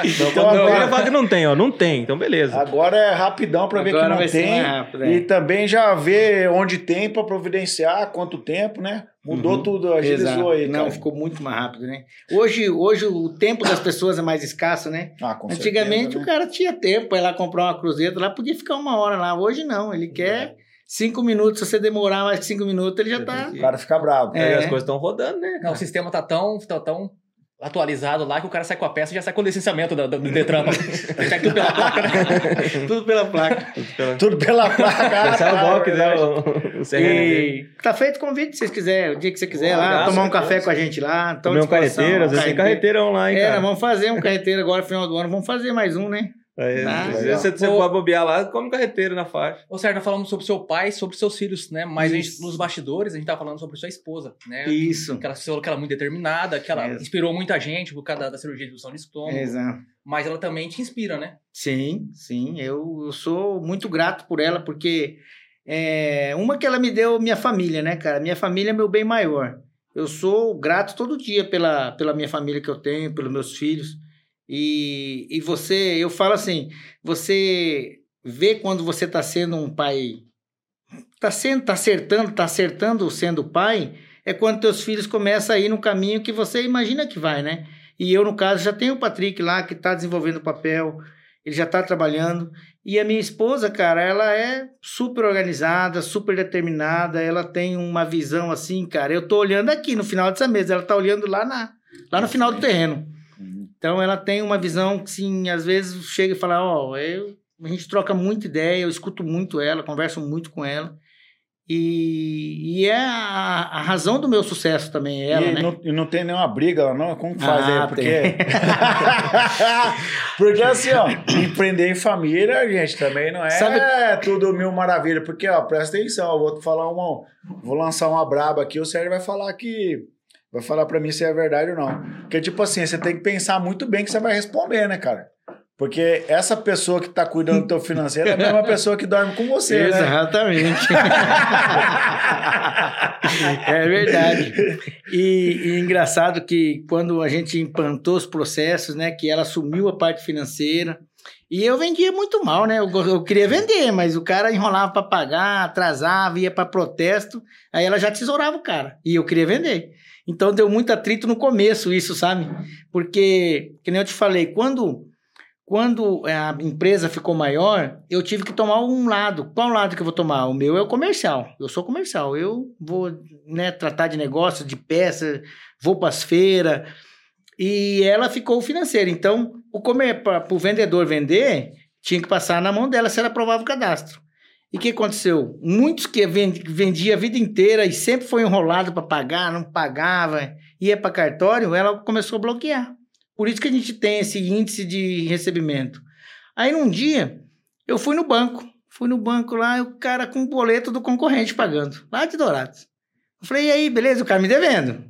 *laughs* então Não, agora, que não tem, ó. Não tem, então beleza. agora é rapidão para ver que não tem. rápido, é. E também já ver onde tem para providenciar, quanto tempo, né? Mudou Uhum. tudo, agilizou Exato. aí, Não, cara. ficou muito mais rápido, né? Hoje, hoje o tempo das pessoas é mais escasso, né? Ah, com Antigamente certeza, o né? cara tinha tempo para ir lá comprar uma cruzeta, lá podia ficar uma hora lá. Hoje não, ele quer cinco minutos. Se você demorar mais que cinco minutos, ele já tá. O cara fica bravo. É. as coisas estão rodando, né? Não, o sistema tá tão, tá tão atualizado lá que o cara sai com a peça e já sai com o licenciamento do, do, do Detran. *laughs* Pega tudo pela placa, né? *laughs* Tudo pela placa. Tudo pela placa. Esse é o bloco, né? E tá feito o convite, se vocês quiserem, o dia que você quiser lá, abraço, tomar um café com a gente lá. à um carreteiro, às vezes tem carreteirão lá, hein, É, cara. nós vamos fazer um carreteiro agora, final do ano, vamos fazer mais um, né? Aí, Ah, às legal. você, você Ô- pode bobear lá, come carreteiro na faixa. Ô, Sérgio, nós falamos sobre seu pai, sobre seus filhos, né? Mas a gente, nos bastidores, a gente tá falando sobre sua esposa, né? Isso. Que ela, você falou que ela é muito determinada, que ela É. inspirou muita gente por causa da, da cirurgia de redução de estômago. Exato. Mas ela também te inspira, né? Sim, sim. Eu, eu sou muito grato por ela, porque é, uma que ela me deu minha família, né, cara? Minha família é meu bem maior. Eu sou grato todo dia pela, pela minha família que eu tenho, pelos meus filhos. E, e você, eu falo assim, você vê quando você está sendo um pai, tá sendo, tá acertando, tá acertando sendo pai, é quando teus filhos começam a ir no caminho que você imagina que vai, né? E eu, no caso, já tenho o Patrick lá, que está desenvolvendo o papel, ele já está trabalhando. E a minha esposa, cara, ela é super organizada, super determinada, ela tem uma visão assim, cara. Eu tô olhando aqui no final dessa mesa, ela tá olhando lá, na, lá no final do terreno. Então ela tem uma visão que, sim, às vezes chega e fala, ó, eu a gente troca muita ideia, eu escuto muito ela, converso muito com ela. E, e é a, a razão do meu sucesso também, é ela, e, né? não, e não tem nenhuma briga lá, não? Como que faz Ah, aí? Porque... *laughs* porque assim, ó, empreender em família, gente, também não é Sabe- tudo mil maravilha. Porque, ó, presta atenção, eu vou falar uma. Vou lançar uma braba aqui, o Sérgio vai falar que. Vai falar pra mim se é verdade ou não. Porque, tipo assim, você tem que pensar muito bem que você vai responder, né, cara? Porque essa pessoa que tá cuidando do teu financeiro é a mesma pessoa que dorme com você, né? Exatamente. *laughs* é verdade. E, e engraçado que quando a gente implantou os processos, né, que ela assumiu a parte financeira, e eu vendia muito mal, né? Eu, eu queria vender, mas o cara enrolava para pagar, atrasava, ia para protesto, aí ela já tesourava o cara. E eu queria vender. Então deu muito atrito no começo isso, sabe? Porque, que nem eu te falei, quando quando a empresa ficou maior, eu tive que tomar um lado. Qual lado que eu vou tomar? O meu é o comercial. Eu sou comercial. Eu vou né, tratar de negócio, de peça, vou para as feiras. E ela ficou financeira. Então, o para o vendedor vender, tinha que passar na mão dela se ela aprovava o cadastro. E o que aconteceu? Muitos que vend- vendia a vida inteira e sempre foi enrolado para pagar, não pagava, ia para cartório, ela começou a bloquear. Por isso que a gente tem esse índice de recebimento. Aí num dia, eu fui no banco. Fui no banco lá, e o cara com o boleto do concorrente pagando, lá de Dourados. Eu falei, e aí, beleza? O cara me devendo.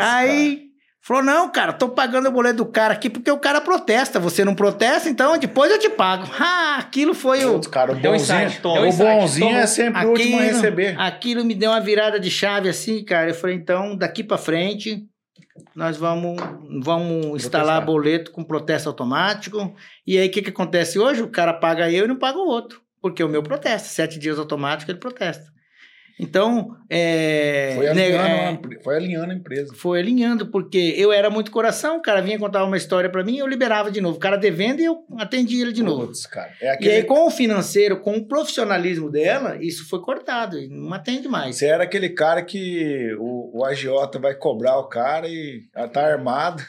Aí falou: não, cara, tô pagando o boleto do cara aqui porque o cara protesta. Você não protesta, então depois eu te pago. *laughs* Ah, aquilo foi o. Putz, cara, o Deu bonzinho, insight, deu o insight. bonzinho é sempre o último a receber. Aquilo me deu uma virada de chave assim, cara. Eu falei, então, daqui pra frente, nós vamos, vamos instalar boleto com protesto automático. E aí, o que, que acontece hoje? O cara paga eu e não paga o outro. Porque o meu protesta. Sete dias automático, ele protesta. Então, é... Foi né, alinhando, é, a empre- foi alinhando a empresa. foi alinhando, porque eu era muito coração, o cara vinha contar uma história pra mim, eu liberava de novo. O cara devendo e eu atendia ele de novo. Cara. É E aquele... aí, com o financeiro, com o profissionalismo dela, isso foi cortado, e não atende mais. Você era aquele cara que o, o agiota vai cobrar o cara e tá armado.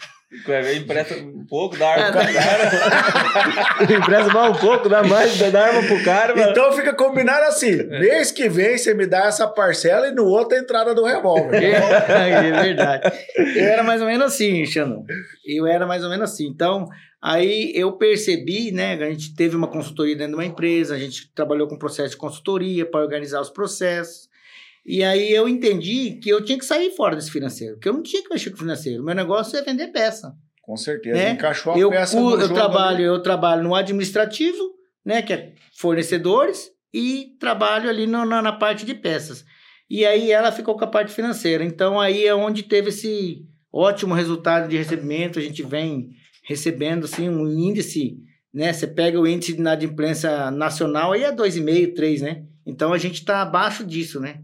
Empresta um pouco, dá arma Ah, pro cara. *laughs* empresta mais um pouco, dá mais, dá arma pro cara. mano. Então fica combinado assim: mês que vem você me dá essa parcela e no outro a entrada do revólver. *laughs* é verdade. Eu era mais ou menos assim, Xandão. Eu era mais ou menos assim. Então, aí eu percebi, né? A gente teve uma consultoria dentro de uma empresa, a gente trabalhou com processo de consultoria para organizar os processos. E aí eu entendi que eu tinha que sair fora desse financeiro, que eu não tinha que mexer com o financeiro. Meu negócio é vender peça. Com certeza. Né? Encaixou a eu, peça no eu trabalho, ali. eu trabalho no administrativo, né, que é fornecedores, e trabalho ali no- na, na parte de peças. E aí ela ficou com a parte financeira. Então aí é onde teve esse ótimo resultado de recebimento. A gente vem recebendo assim um índice, né? Você pega o índice de inadimplência nacional aí é 2,5, 3, né? Então a gente está abaixo disso, né?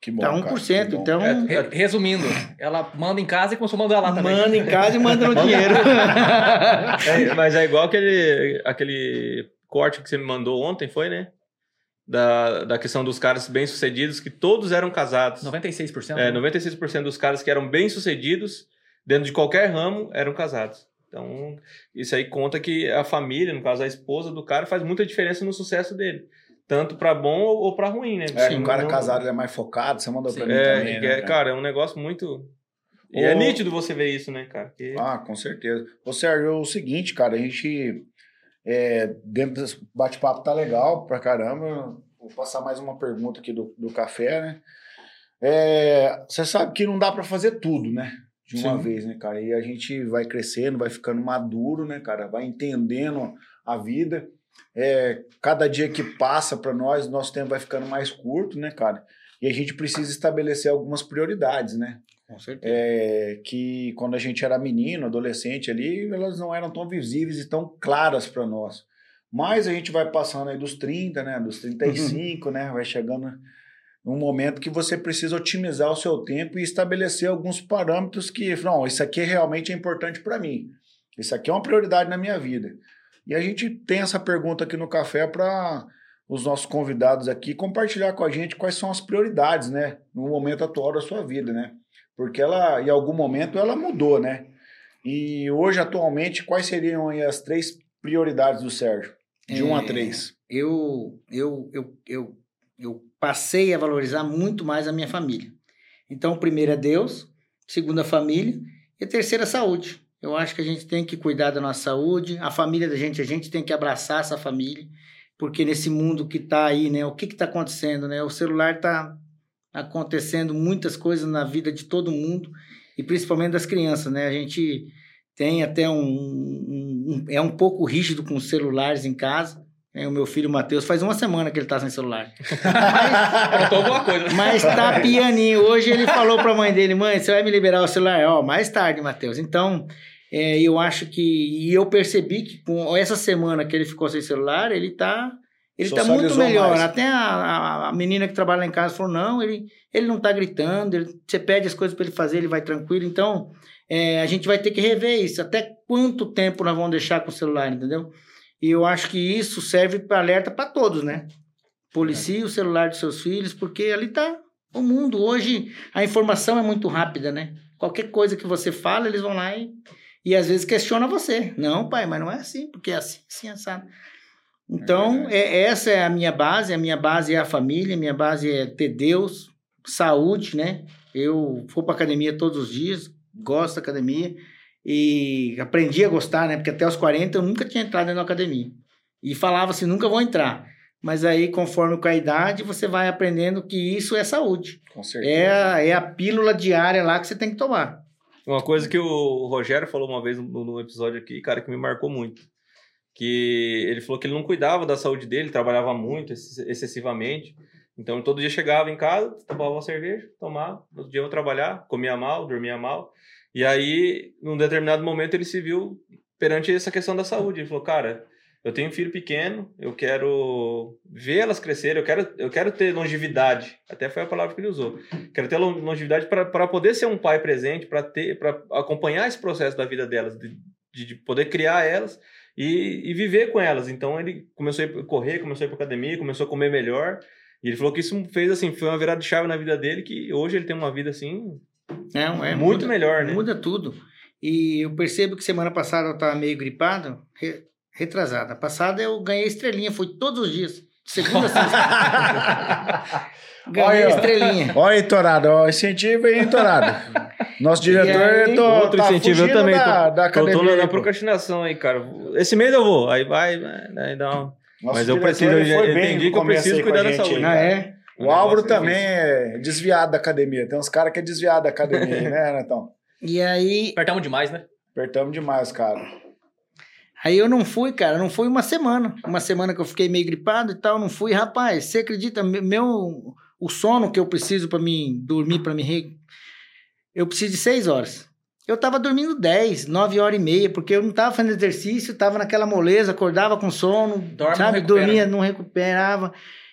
Que bom. Tá cara, 1%. que bom. então Re- Resumindo, ela manda em casa e começou a mandar lá também. manda em casa e manda no *laughs* dinheiro. *laughs* É, mas é igual aquele, aquele corte que você me mandou ontem, foi, né? Da, da questão dos caras bem-sucedidos, que todos eram casados. 96%. É, né? 96% dos caras que eram bem-sucedidos, dentro de qualquer ramo, eram casados. Então, isso aí conta que a família, no caso a esposa do cara, faz muita diferença no sucesso dele. Tanto pra bom ou, ou pra ruim, né? É, Sim, o cara não- casado ele é mais focado, você mandou pra mim É, também. né, é, cara, é um negócio muito. E é nítido você ver isso, né, cara? Que- Ah, com certeza. Ô, Sérgio, é o seguinte, cara, a gente. É, dentro desse bate-papo tá legal pra caramba. Vou passar mais uma pergunta aqui do, do café, né? É, Você sabe que não dá pra fazer tudo, né? De uma Sim. vez, né, cara? E a gente vai crescendo, vai ficando maduro, né, cara? Vai entendendo a vida. É, cada dia que passa pra nós, nosso tempo vai ficando mais curto, né, cara? E a gente precisa estabelecer algumas prioridades, né? Com certeza. é, que quando a gente era menino, adolescente ali, elas não eram tão visíveis e tão claras para nós. Mas a gente vai passando aí dos 30, né, dos 35, *laughs* né, vai chegando um momento que você precisa otimizar o seu tempo e estabelecer alguns parâmetros que, não, isso aqui realmente é importante para mim. Isso aqui é uma prioridade na minha vida. E a gente tem essa pergunta aqui no café para os nossos convidados aqui compartilhar com a gente quais são as prioridades, né, no momento atual da sua vida, né? porque ela, em algum momento, ela mudou, né? E hoje, atualmente, quais seriam as três prioridades do Sérgio? De 1 um a É, 3. eu, eu, eu, eu, eu passei a valorizar muito mais a minha família. Então, o primeiro é Deus, segundo a família, e a terceira a saúde. Eu acho que a gente tem que cuidar da nossa saúde, a família da gente, a gente tem que abraçar essa família, porque nesse mundo que está aí, né, o que está acontecendo, né? O celular está acontecendo muitas coisas na vida de todo mundo, e principalmente das crianças, né? A gente tem até um, um- um- é um pouco rígido com os celulares em casa. né? O meu filho Matheus faz uma semana que ele tá sem celular. *laughs* Aprontou alguma coisa. Mas tá pianinho. Hoje ele falou pra mãe dele, mãe, você vai me liberar o celular? Ó, mais tarde, Matheus. Então, é, eu acho que. E eu percebi que com essa semana que ele ficou sem celular, ele tá. Ele tá muito melhor. mais. Até a, a- menina que trabalha lá em casa falou: não, ele, ele não tá gritando, ele- você pede as coisas para ele fazer, ele vai tranquilo. Então, é, a gente vai ter que rever isso. Até quanto tempo nós vamos deixar com o celular, entendeu? E eu acho que isso serve para alerta para todos, né? Policie o celular dos seus filhos, porque ali tá o mundo. Hoje a informação é muito rápida, né? Qualquer coisa que você fala, eles vão lá e, e às vezes questiona você. Não, pai, mas não é assim, porque é assim, assim, assado. Então, é, essa é a minha base. A minha base é a família, a minha base é ter Deus, saúde, né? Eu vou para academia todos os dias, gosto da academia. E aprendi a gostar, né? Porque até os 40 eu nunca tinha entrado na academia. E falava assim, nunca vou entrar. Mas aí, conforme com a idade, você vai aprendendo que isso é saúde. Com certeza. É é a pílula diária lá que você tem que tomar. Uma coisa que o Rogério falou uma vez no, episódio aqui, cara, que me marcou muito. Que ele falou que ele não cuidava da saúde dele, trabalhava muito, ex- excessivamente. Então, todo dia chegava em casa, tomava uma cerveja, tomava, outro dia ia trabalhar, comia mal, dormia mal. E aí, num determinado momento, ele se viu perante essa questão da saúde. Ele falou, cara, eu tenho um filho pequeno, eu quero ver elas crescerem, eu quero, eu quero ter longevidade. Até foi a palavra que ele usou. Quero ter lon- longevidade para poder ser um pai presente, para ter, para acompanhar esse processo da vida delas, de, de- de poder criar elas e, e viver com elas. Então ele começou a correr, começou a ir para academia, começou a comer melhor. E ele falou que isso fez assim, foi uma virada de chave na vida dele, que hoje ele tem uma vida assim Não, é muito muda- melhor, né? Muda tudo. E eu percebo que semana passada eu estava meio gripado, re- retrasada. Passada eu ganhei estrelinha, foi todos os dias. Segunda, *laughs* sexta. ganhei Olha, estrelinha. Olha Torado, ó, incentivo aí, Torado. Nosso diretor aí, tô, Outro tá incentivo, eu também da, tô, da tô, tô academia. na, na pô. procrastinação aí, cara. Esse mês eu vou, aí vai, vai, aí dá um... Nosso Mas eu preciso, eu já entendi que eu preciso cuidar da saúde. Ah, é? O Álvaro negócio é também é desviado da academia. Tem uns caras que é desviado da academia, aí, *laughs* né, Netão? E aí, Apertamos demais, né? Apertamos demais, cara. Aí eu não fui, cara. Não fui uma semana. Uma semana que eu fiquei meio gripado e tal, não fui. Rapaz, você acredita? me- Meu, o sono que eu preciso para mim dormir, para me re... Eu preciso de seis horas. Eu tava dormindo 10, 9 horas e meia, porque eu não tava fazendo exercício, tava naquela moleza, acordava com sono, Dorme, não sabe? recupera. Dormia, não recuperava.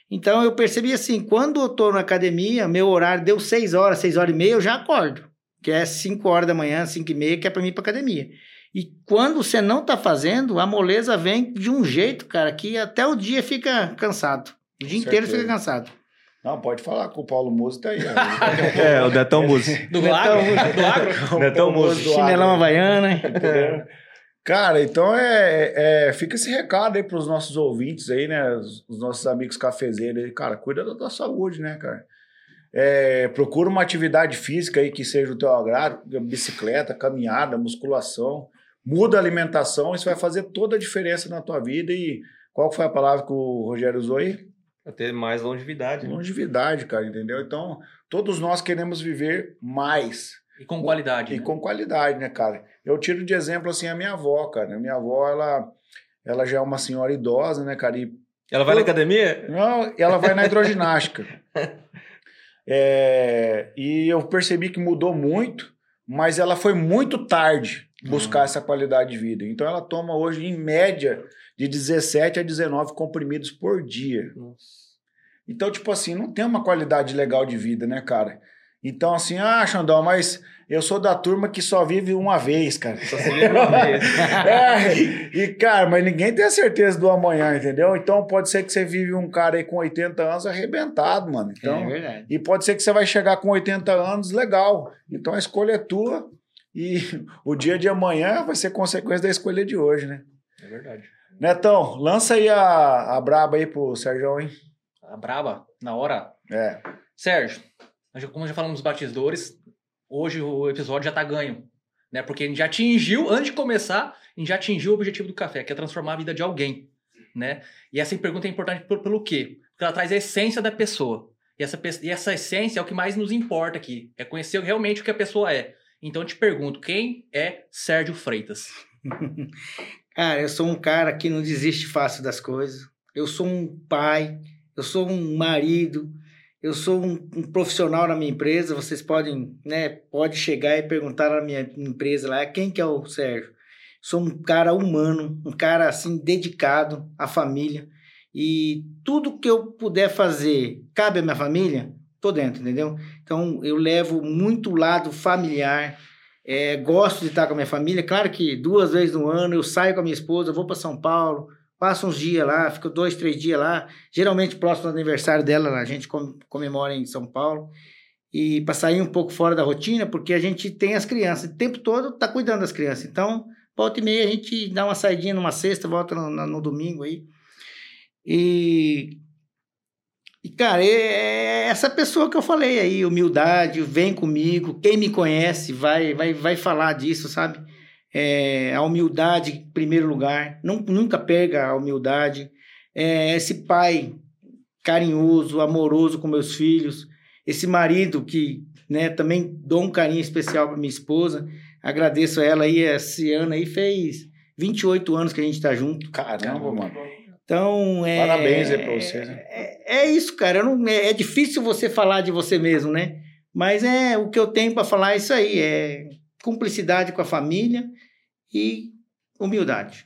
Então eu percebi assim, quando eu tô na academia, meu horário deu 6 horas, 6 horas e meia, eu já acordo. Que é 5 horas da manhã, 5 e meia, que é pra mim ir pra academia. E quando você não tá fazendo, a moleza vem de um jeito, cara, que até o dia fica cansado. O dia Com inteiro certeza. fica cansado. Não, pode falar com o Paulo Muso tá aí. *laughs* É, o Detão Buzzi. Do Netão, agro? Do agro? Netão Muso. Chinelão havaiana. Entendeu? Cara, então é, é- fica esse recado aí pros nossos ouvintes aí, né? Os, os nossos amigos cafezeiros aí. Cara, cuida da tua saúde, né, cara? É, procura uma atividade física aí que seja do teu agrado, bicicleta, caminhada, musculação. Muda a alimentação, isso vai fazer toda a diferença na tua vida. E qual foi a palavra que o Rogério usou aí? Pra ter mais longevidade. né? Longevidade, cara, entendeu? Então, todos nós queremos viver mais. E com qualidade. E né? com qualidade, né, cara? Eu tiro de exemplo, assim, a minha avó, cara. A minha avó, ela, ela já é uma senhora idosa, né, cara? E, Ela vai na academia? não, ela vai na hidroginástica. *laughs* É, e eu percebi que mudou muito, mas ela foi muito tarde buscar essa qualidade de vida. Então, ela toma hoje, em média, de 17 a 19 comprimidos por dia. Então, tipo assim, não tem uma qualidade legal de vida, né, cara? Então, assim, ah, Xandão, mas eu sou da turma que só vive uma vez, cara. Só se vive uma vez. *laughs* é, e, cara, mas ninguém tem a certeza do amanhã, entendeu? Então, pode ser que você vive um cara aí com 80 anos arrebentado, mano. Então, é verdade. e pode ser que você vai chegar com 80 anos legal. Então, a escolha é tua e o dia de amanhã vai ser consequência da escolha de hoje, né? É verdade. Netão, lança aí a, a braba aí pro Sérgio, hein? A braba, na hora. É. Sérgio, como já falamos dos batidores, hoje o episódio já tá ganho. Né? Porque a gente já atingiu, antes de começar, a gente já atingiu o objetivo do café, que é transformar a vida de alguém. Né? E essa pergunta é importante por- pelo quê? Porque ela traz a essência da pessoa. E essa, e essa essência é o que mais nos importa aqui. É conhecer realmente o que a pessoa é. Então te pergunto, quem é Sérgio Freitas? *laughs* Cara, eu sou um cara que não desiste fácil das coisas. Eu sou um pai, eu sou um marido, eu sou um, um profissional na minha empresa. Vocês podem, né, pode chegar e perguntar na minha empresa lá, quem que é o Sérgio? Sou um cara humano, um cara assim dedicado à família e tudo que eu puder fazer cabe à minha família, tô dentro, entendeu? Então eu levo muito o lado familiar. É, gosto de estar com a minha família. Claro que duas vezes no ano eu saio com a minha esposa, vou para São Paulo, passo uns dias lá, fico dois, três dias lá. Geralmente próximo do aniversário dela, a gente com- comemora em São Paulo. E para sair um pouco fora da rotina, porque a gente tem as crianças, o tempo todo tá cuidando das crianças. Então, volta e meia a gente dá uma saidinha numa sexta, volta no- no domingo aí. E e, cara, é essa pessoa que eu falei aí, humildade, vem comigo, quem me conhece vai vai, vai falar disso, sabe? é, a humildade em primeiro lugar, não, nunca pega a humildade, é, esse pai carinhoso, amoroso com meus filhos, esse marido que né, também dou um carinho especial para minha esposa, agradeço a ela aí, esse ano aí fez 28 anos que a gente está junto. Caramba, mano. Então, é. Parabéns aí pra vocês, né? É, é isso, cara. Eu não, é, é difícil você falar de você mesmo, né? Mas é o que eu tenho para falar é isso aí: é cumplicidade com a família e humildade.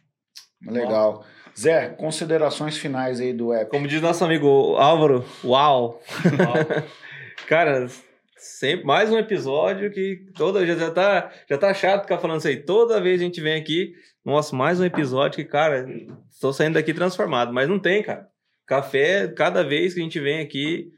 Legal. Zé, considerações finais aí do app. Como diz nosso amigo Álvaro, uau! *laughs* Cara, sempre mais um episódio que toda vez já tá, já tá chato ficar falando isso aí. Toda vez a gente vem aqui, nossa, mais um episódio que, cara, estou saindo daqui transformado. Mas não tem, cara. Café, cada vez que a gente vem aqui,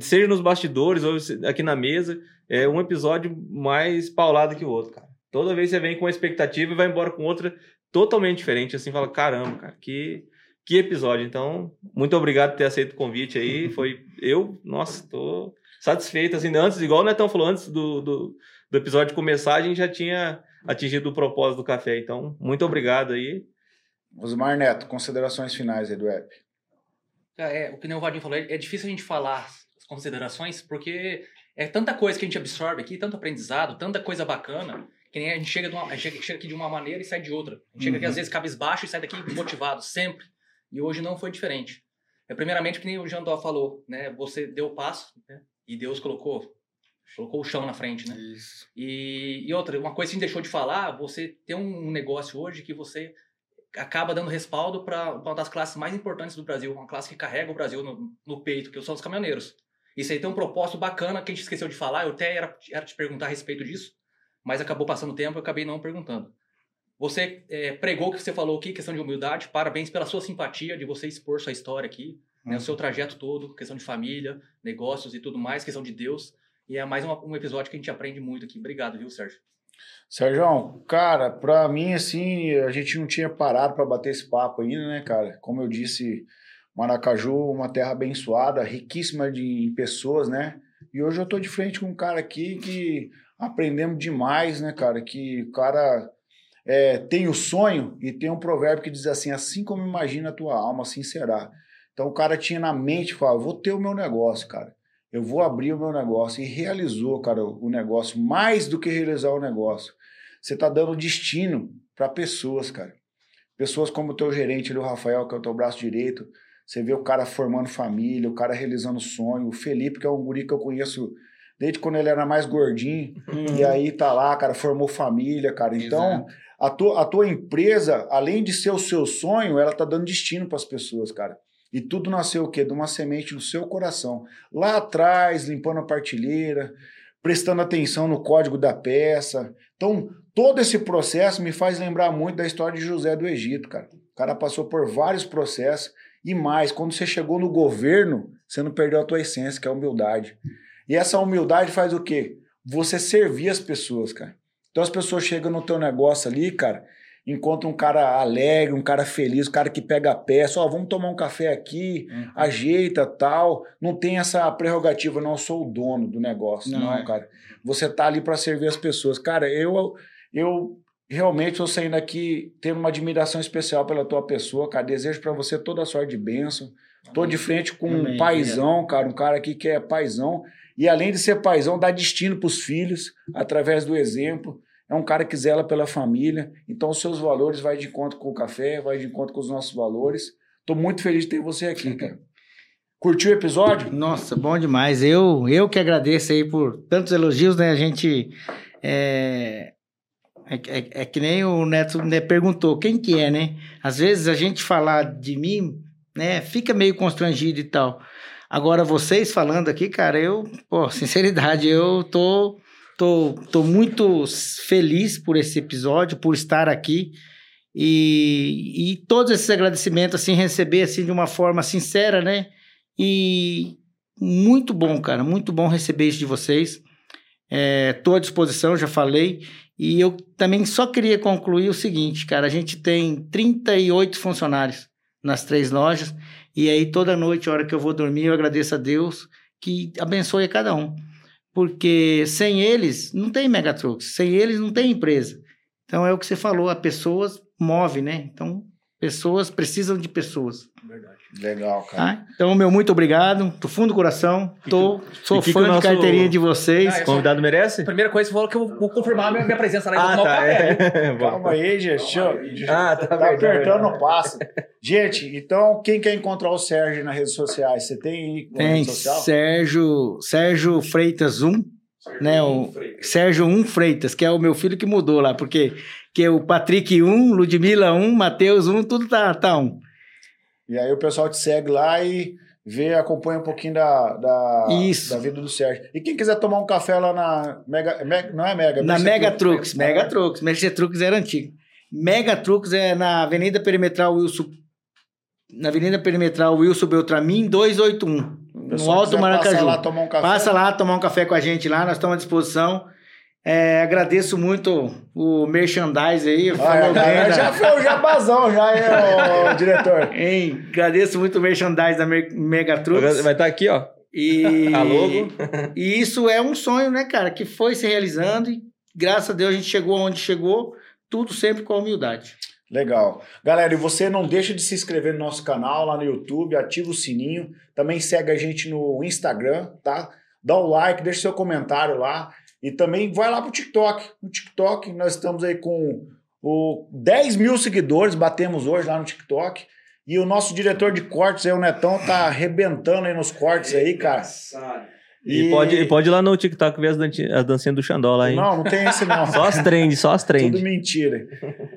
seja nos bastidores ou aqui na mesa, é um episódio mais paulado que o outro, cara. Toda vez você vem com uma expectativa e vai embora com outra totalmente diferente, assim, fala, caramba, cara, que, que episódio. Então, muito obrigado por ter aceito o convite aí. Foi, eu, nossa, tô satisfeito, assim, antes, igual o Netão falou, antes do, do, do episódio começar, a gente já tinha atingido o propósito do café. Então, muito obrigado aí. Osmar Neto, considerações finais aí do app. É, o que o Vadinho falou, é, é difícil a gente falar as considerações, porque é tanta coisa que a gente absorve aqui, tanto aprendizado, tanta coisa bacana, que nem a gente chega, de uma, a gente chega aqui de uma maneira e sai de outra. A gente uhum. chega aqui às vezes cabisbaixo e sai daqui motivado, sempre. E hoje não foi diferente. É primeiramente que nem o Jean falou, né? Você deu o passo né? E Deus colocou colocou o chão na frente, né? Isso. E, e outra, uma coisa que a gente deixou de falar, você tem um negócio hoje que você acaba dando respaldo para uma das classes mais importantes do Brasil, uma classe que carrega o Brasil no, no peito, que são os caminhoneiros. Isso aí tem um propósito bacana que a gente esqueceu de falar, eu até era, era te perguntar a respeito disso, mas acabou passando tempo e eu acabei não perguntando. Você é, pregou o que você falou aqui, questão de humildade. Parabéns pela sua simpatia de você expor sua história aqui. Né, o seu trajeto todo, questão de família, negócios e tudo mais, questão de Deus. E é mais um, um episódio que a gente aprende muito aqui. Obrigado, viu, Sérgio? Sérgio, cara, pra mim, assim, a gente não tinha parado para bater esse papo ainda, né, cara? Como eu disse, Maracaju, uma terra abençoada, riquíssima de pessoas, né? E hoje eu tô de frente com um cara aqui que aprendemos demais, né, cara? Que o cara é, tem o sonho e tem um provérbio que diz assim: assim como imagina a tua alma, assim será. Então o cara tinha na mente, falava, vou ter o meu negócio, cara. Eu vou abrir o meu negócio. E realizou, cara, o negócio. Mais do que realizar o negócio. Você tá dando destino para pessoas, cara. Pessoas como o teu gerente, o Rafael, que é o teu braço direito. Você vê o cara formando família, o cara realizando sonho. O Felipe, que é um guri que eu conheço desde quando ele era mais gordinho. Uhum. E aí tá lá, cara, formou família, cara. Então, a tua, a tua empresa, além de ser o seu sonho, ela tá dando destino para as pessoas, cara. E tudo nasceu o quê? De uma semente no seu coração. Lá atrás, limpando a partilheira, prestando atenção no código da peça. Então, todo esse processo me faz lembrar muito da história de José do Egito, cara. O cara passou por vários processos e mais, quando você chegou no governo, você não perdeu a tua essência, que é a humildade. E essa humildade faz o quê? Você servir as pessoas, cara. Então as pessoas chegam no teu negócio ali, cara, encontram um cara alegre, um cara feliz, um cara que pega a peça, ó, oh, vamos tomar um café aqui, uhum. ajeita, tal. Não tem essa prerrogativa, não, eu sou o dono do negócio. Não, não é. cara. Você tá ali para servir as pessoas. Cara, eu eu realmente estou saindo aqui tendo uma admiração especial pela tua pessoa, cara. Desejo para você toda a sorte de bênção. Tô de frente com Amém. um paizão, cara, um cara aqui que é paizão. E além de ser paizão, dá destino para os filhos através do exemplo. É um cara que zela pela família. Então, os seus valores vai de encontro com o café, vai de encontro com os nossos valores. Estou muito feliz de ter você aqui, *laughs* cara. Curtiu o episódio? Nossa, bom demais. Eu, eu que agradeço aí por tantos elogios, né? A gente. É, é, é, é que nem o Neto né, perguntou, quem que é, né? Às vezes a gente falar de mim, né, fica meio constrangido e tal. Agora, vocês falando aqui, cara, eu, pô, sinceridade, eu tô, tô, tô muito feliz por esse episódio, por estar aqui. E, e todos esses agradecimentos, assim, receber, assim, de uma forma sincera, né? E muito bom, cara, muito bom receber isso de vocês. Estou é, à disposição, já falei. E eu também só queria concluir o seguinte, cara, a gente tem 38 funcionários nas três lojas. E aí, toda noite, a hora que eu vou dormir, eu agradeço a Deus que abençoe a cada um. Porque sem eles, não tem Megatrucks. Sem eles, não tem empresa. Então é o que você falou, a pessoas move, né? Então, pessoas precisam de pessoas. Verdade. Legal, cara. Tá? Então, meu muito obrigado, do fundo do coração. Tô, sou e que que fã o de nosso- carteirinha de vocês. Ah, convidado merece? A primeira coisa que você falou que eu vou confirmar minha, minha presença lá e Ah, tá. É. *laughs* Calma aí, gente. Deixa eu- deixa eu- Ah, tá, Tá verdade, apertando o passo. Gente, então, quem quer encontrar o Sérgio nas redes sociais? Você tem aí Tem rede social? Sérgio, Sérgio Freitas 1, né? O Sérgio 1 Freitas, que é o meu filho que mudou lá, porque que é o Patrick 1, Ludmila 1, Matheus 1, tudo tá, tá 1. E aí o pessoal te segue lá e vê, acompanha um pouquinho da, da, da vida do Sérgio. E quem quiser tomar um café lá na Mega. Mega- não é Mega, Na Mega Trucks. Trucks, Mega Trucks, Mercedes Trucks era antigo. Mega Trucks é na Avenida Perimetral Wilson, na Avenida Perimetral Wilson Beltramin 281, O no Alto Maracaju. Passa lá, tomar um café. Passa lá tomar um café com a gente lá, nós estamos à disposição. É, agradeço muito o merchandise aí. Ah, é, bem cara, da- já foi o jabazão, já, hein, *laughs* ô, diretor? Hein, agradeço muito o merchandise da Mer- Mega Trucks. Vai estar aqui, ó. E, A *laughs* logo. *laughs* e isso é um sonho, né, cara, que foi se realizando e graças a Deus a gente chegou onde chegou, tudo sempre com humildade. Legal. Galera, e você não deixa de se inscrever no nosso canal lá no YouTube, ativa o sininho. Também segue a gente no Instagram, tá? Dá o like, deixa seu comentário lá. E também vai lá pro TikTok. No TikTok nós estamos aí com o 10 mil seguidores, batemos hoje lá no TikTok. E o nosso diretor de cortes aí, o Netão, tá arrebentando aí nos cortes aí, cara. E, pode, e pode ir lá no TikTok ver as, danti- as dancinhas do Xandó lá, hein? Não, não tem esse não. *laughs* Só as trends, só as Tudo trends. mentira.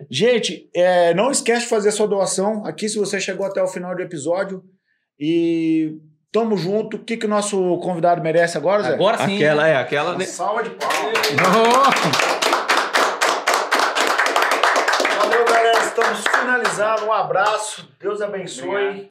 Gente, é, não esquece de fazer sua doação aqui se você chegou até o final do episódio. E tamo junto. O que, que o nosso convidado merece agora, Zé? Agora sim. Aquela, é, aquela. Uma né? salva de palmas. Valeu, galera. Estamos finalizando. Um abraço. Deus abençoe.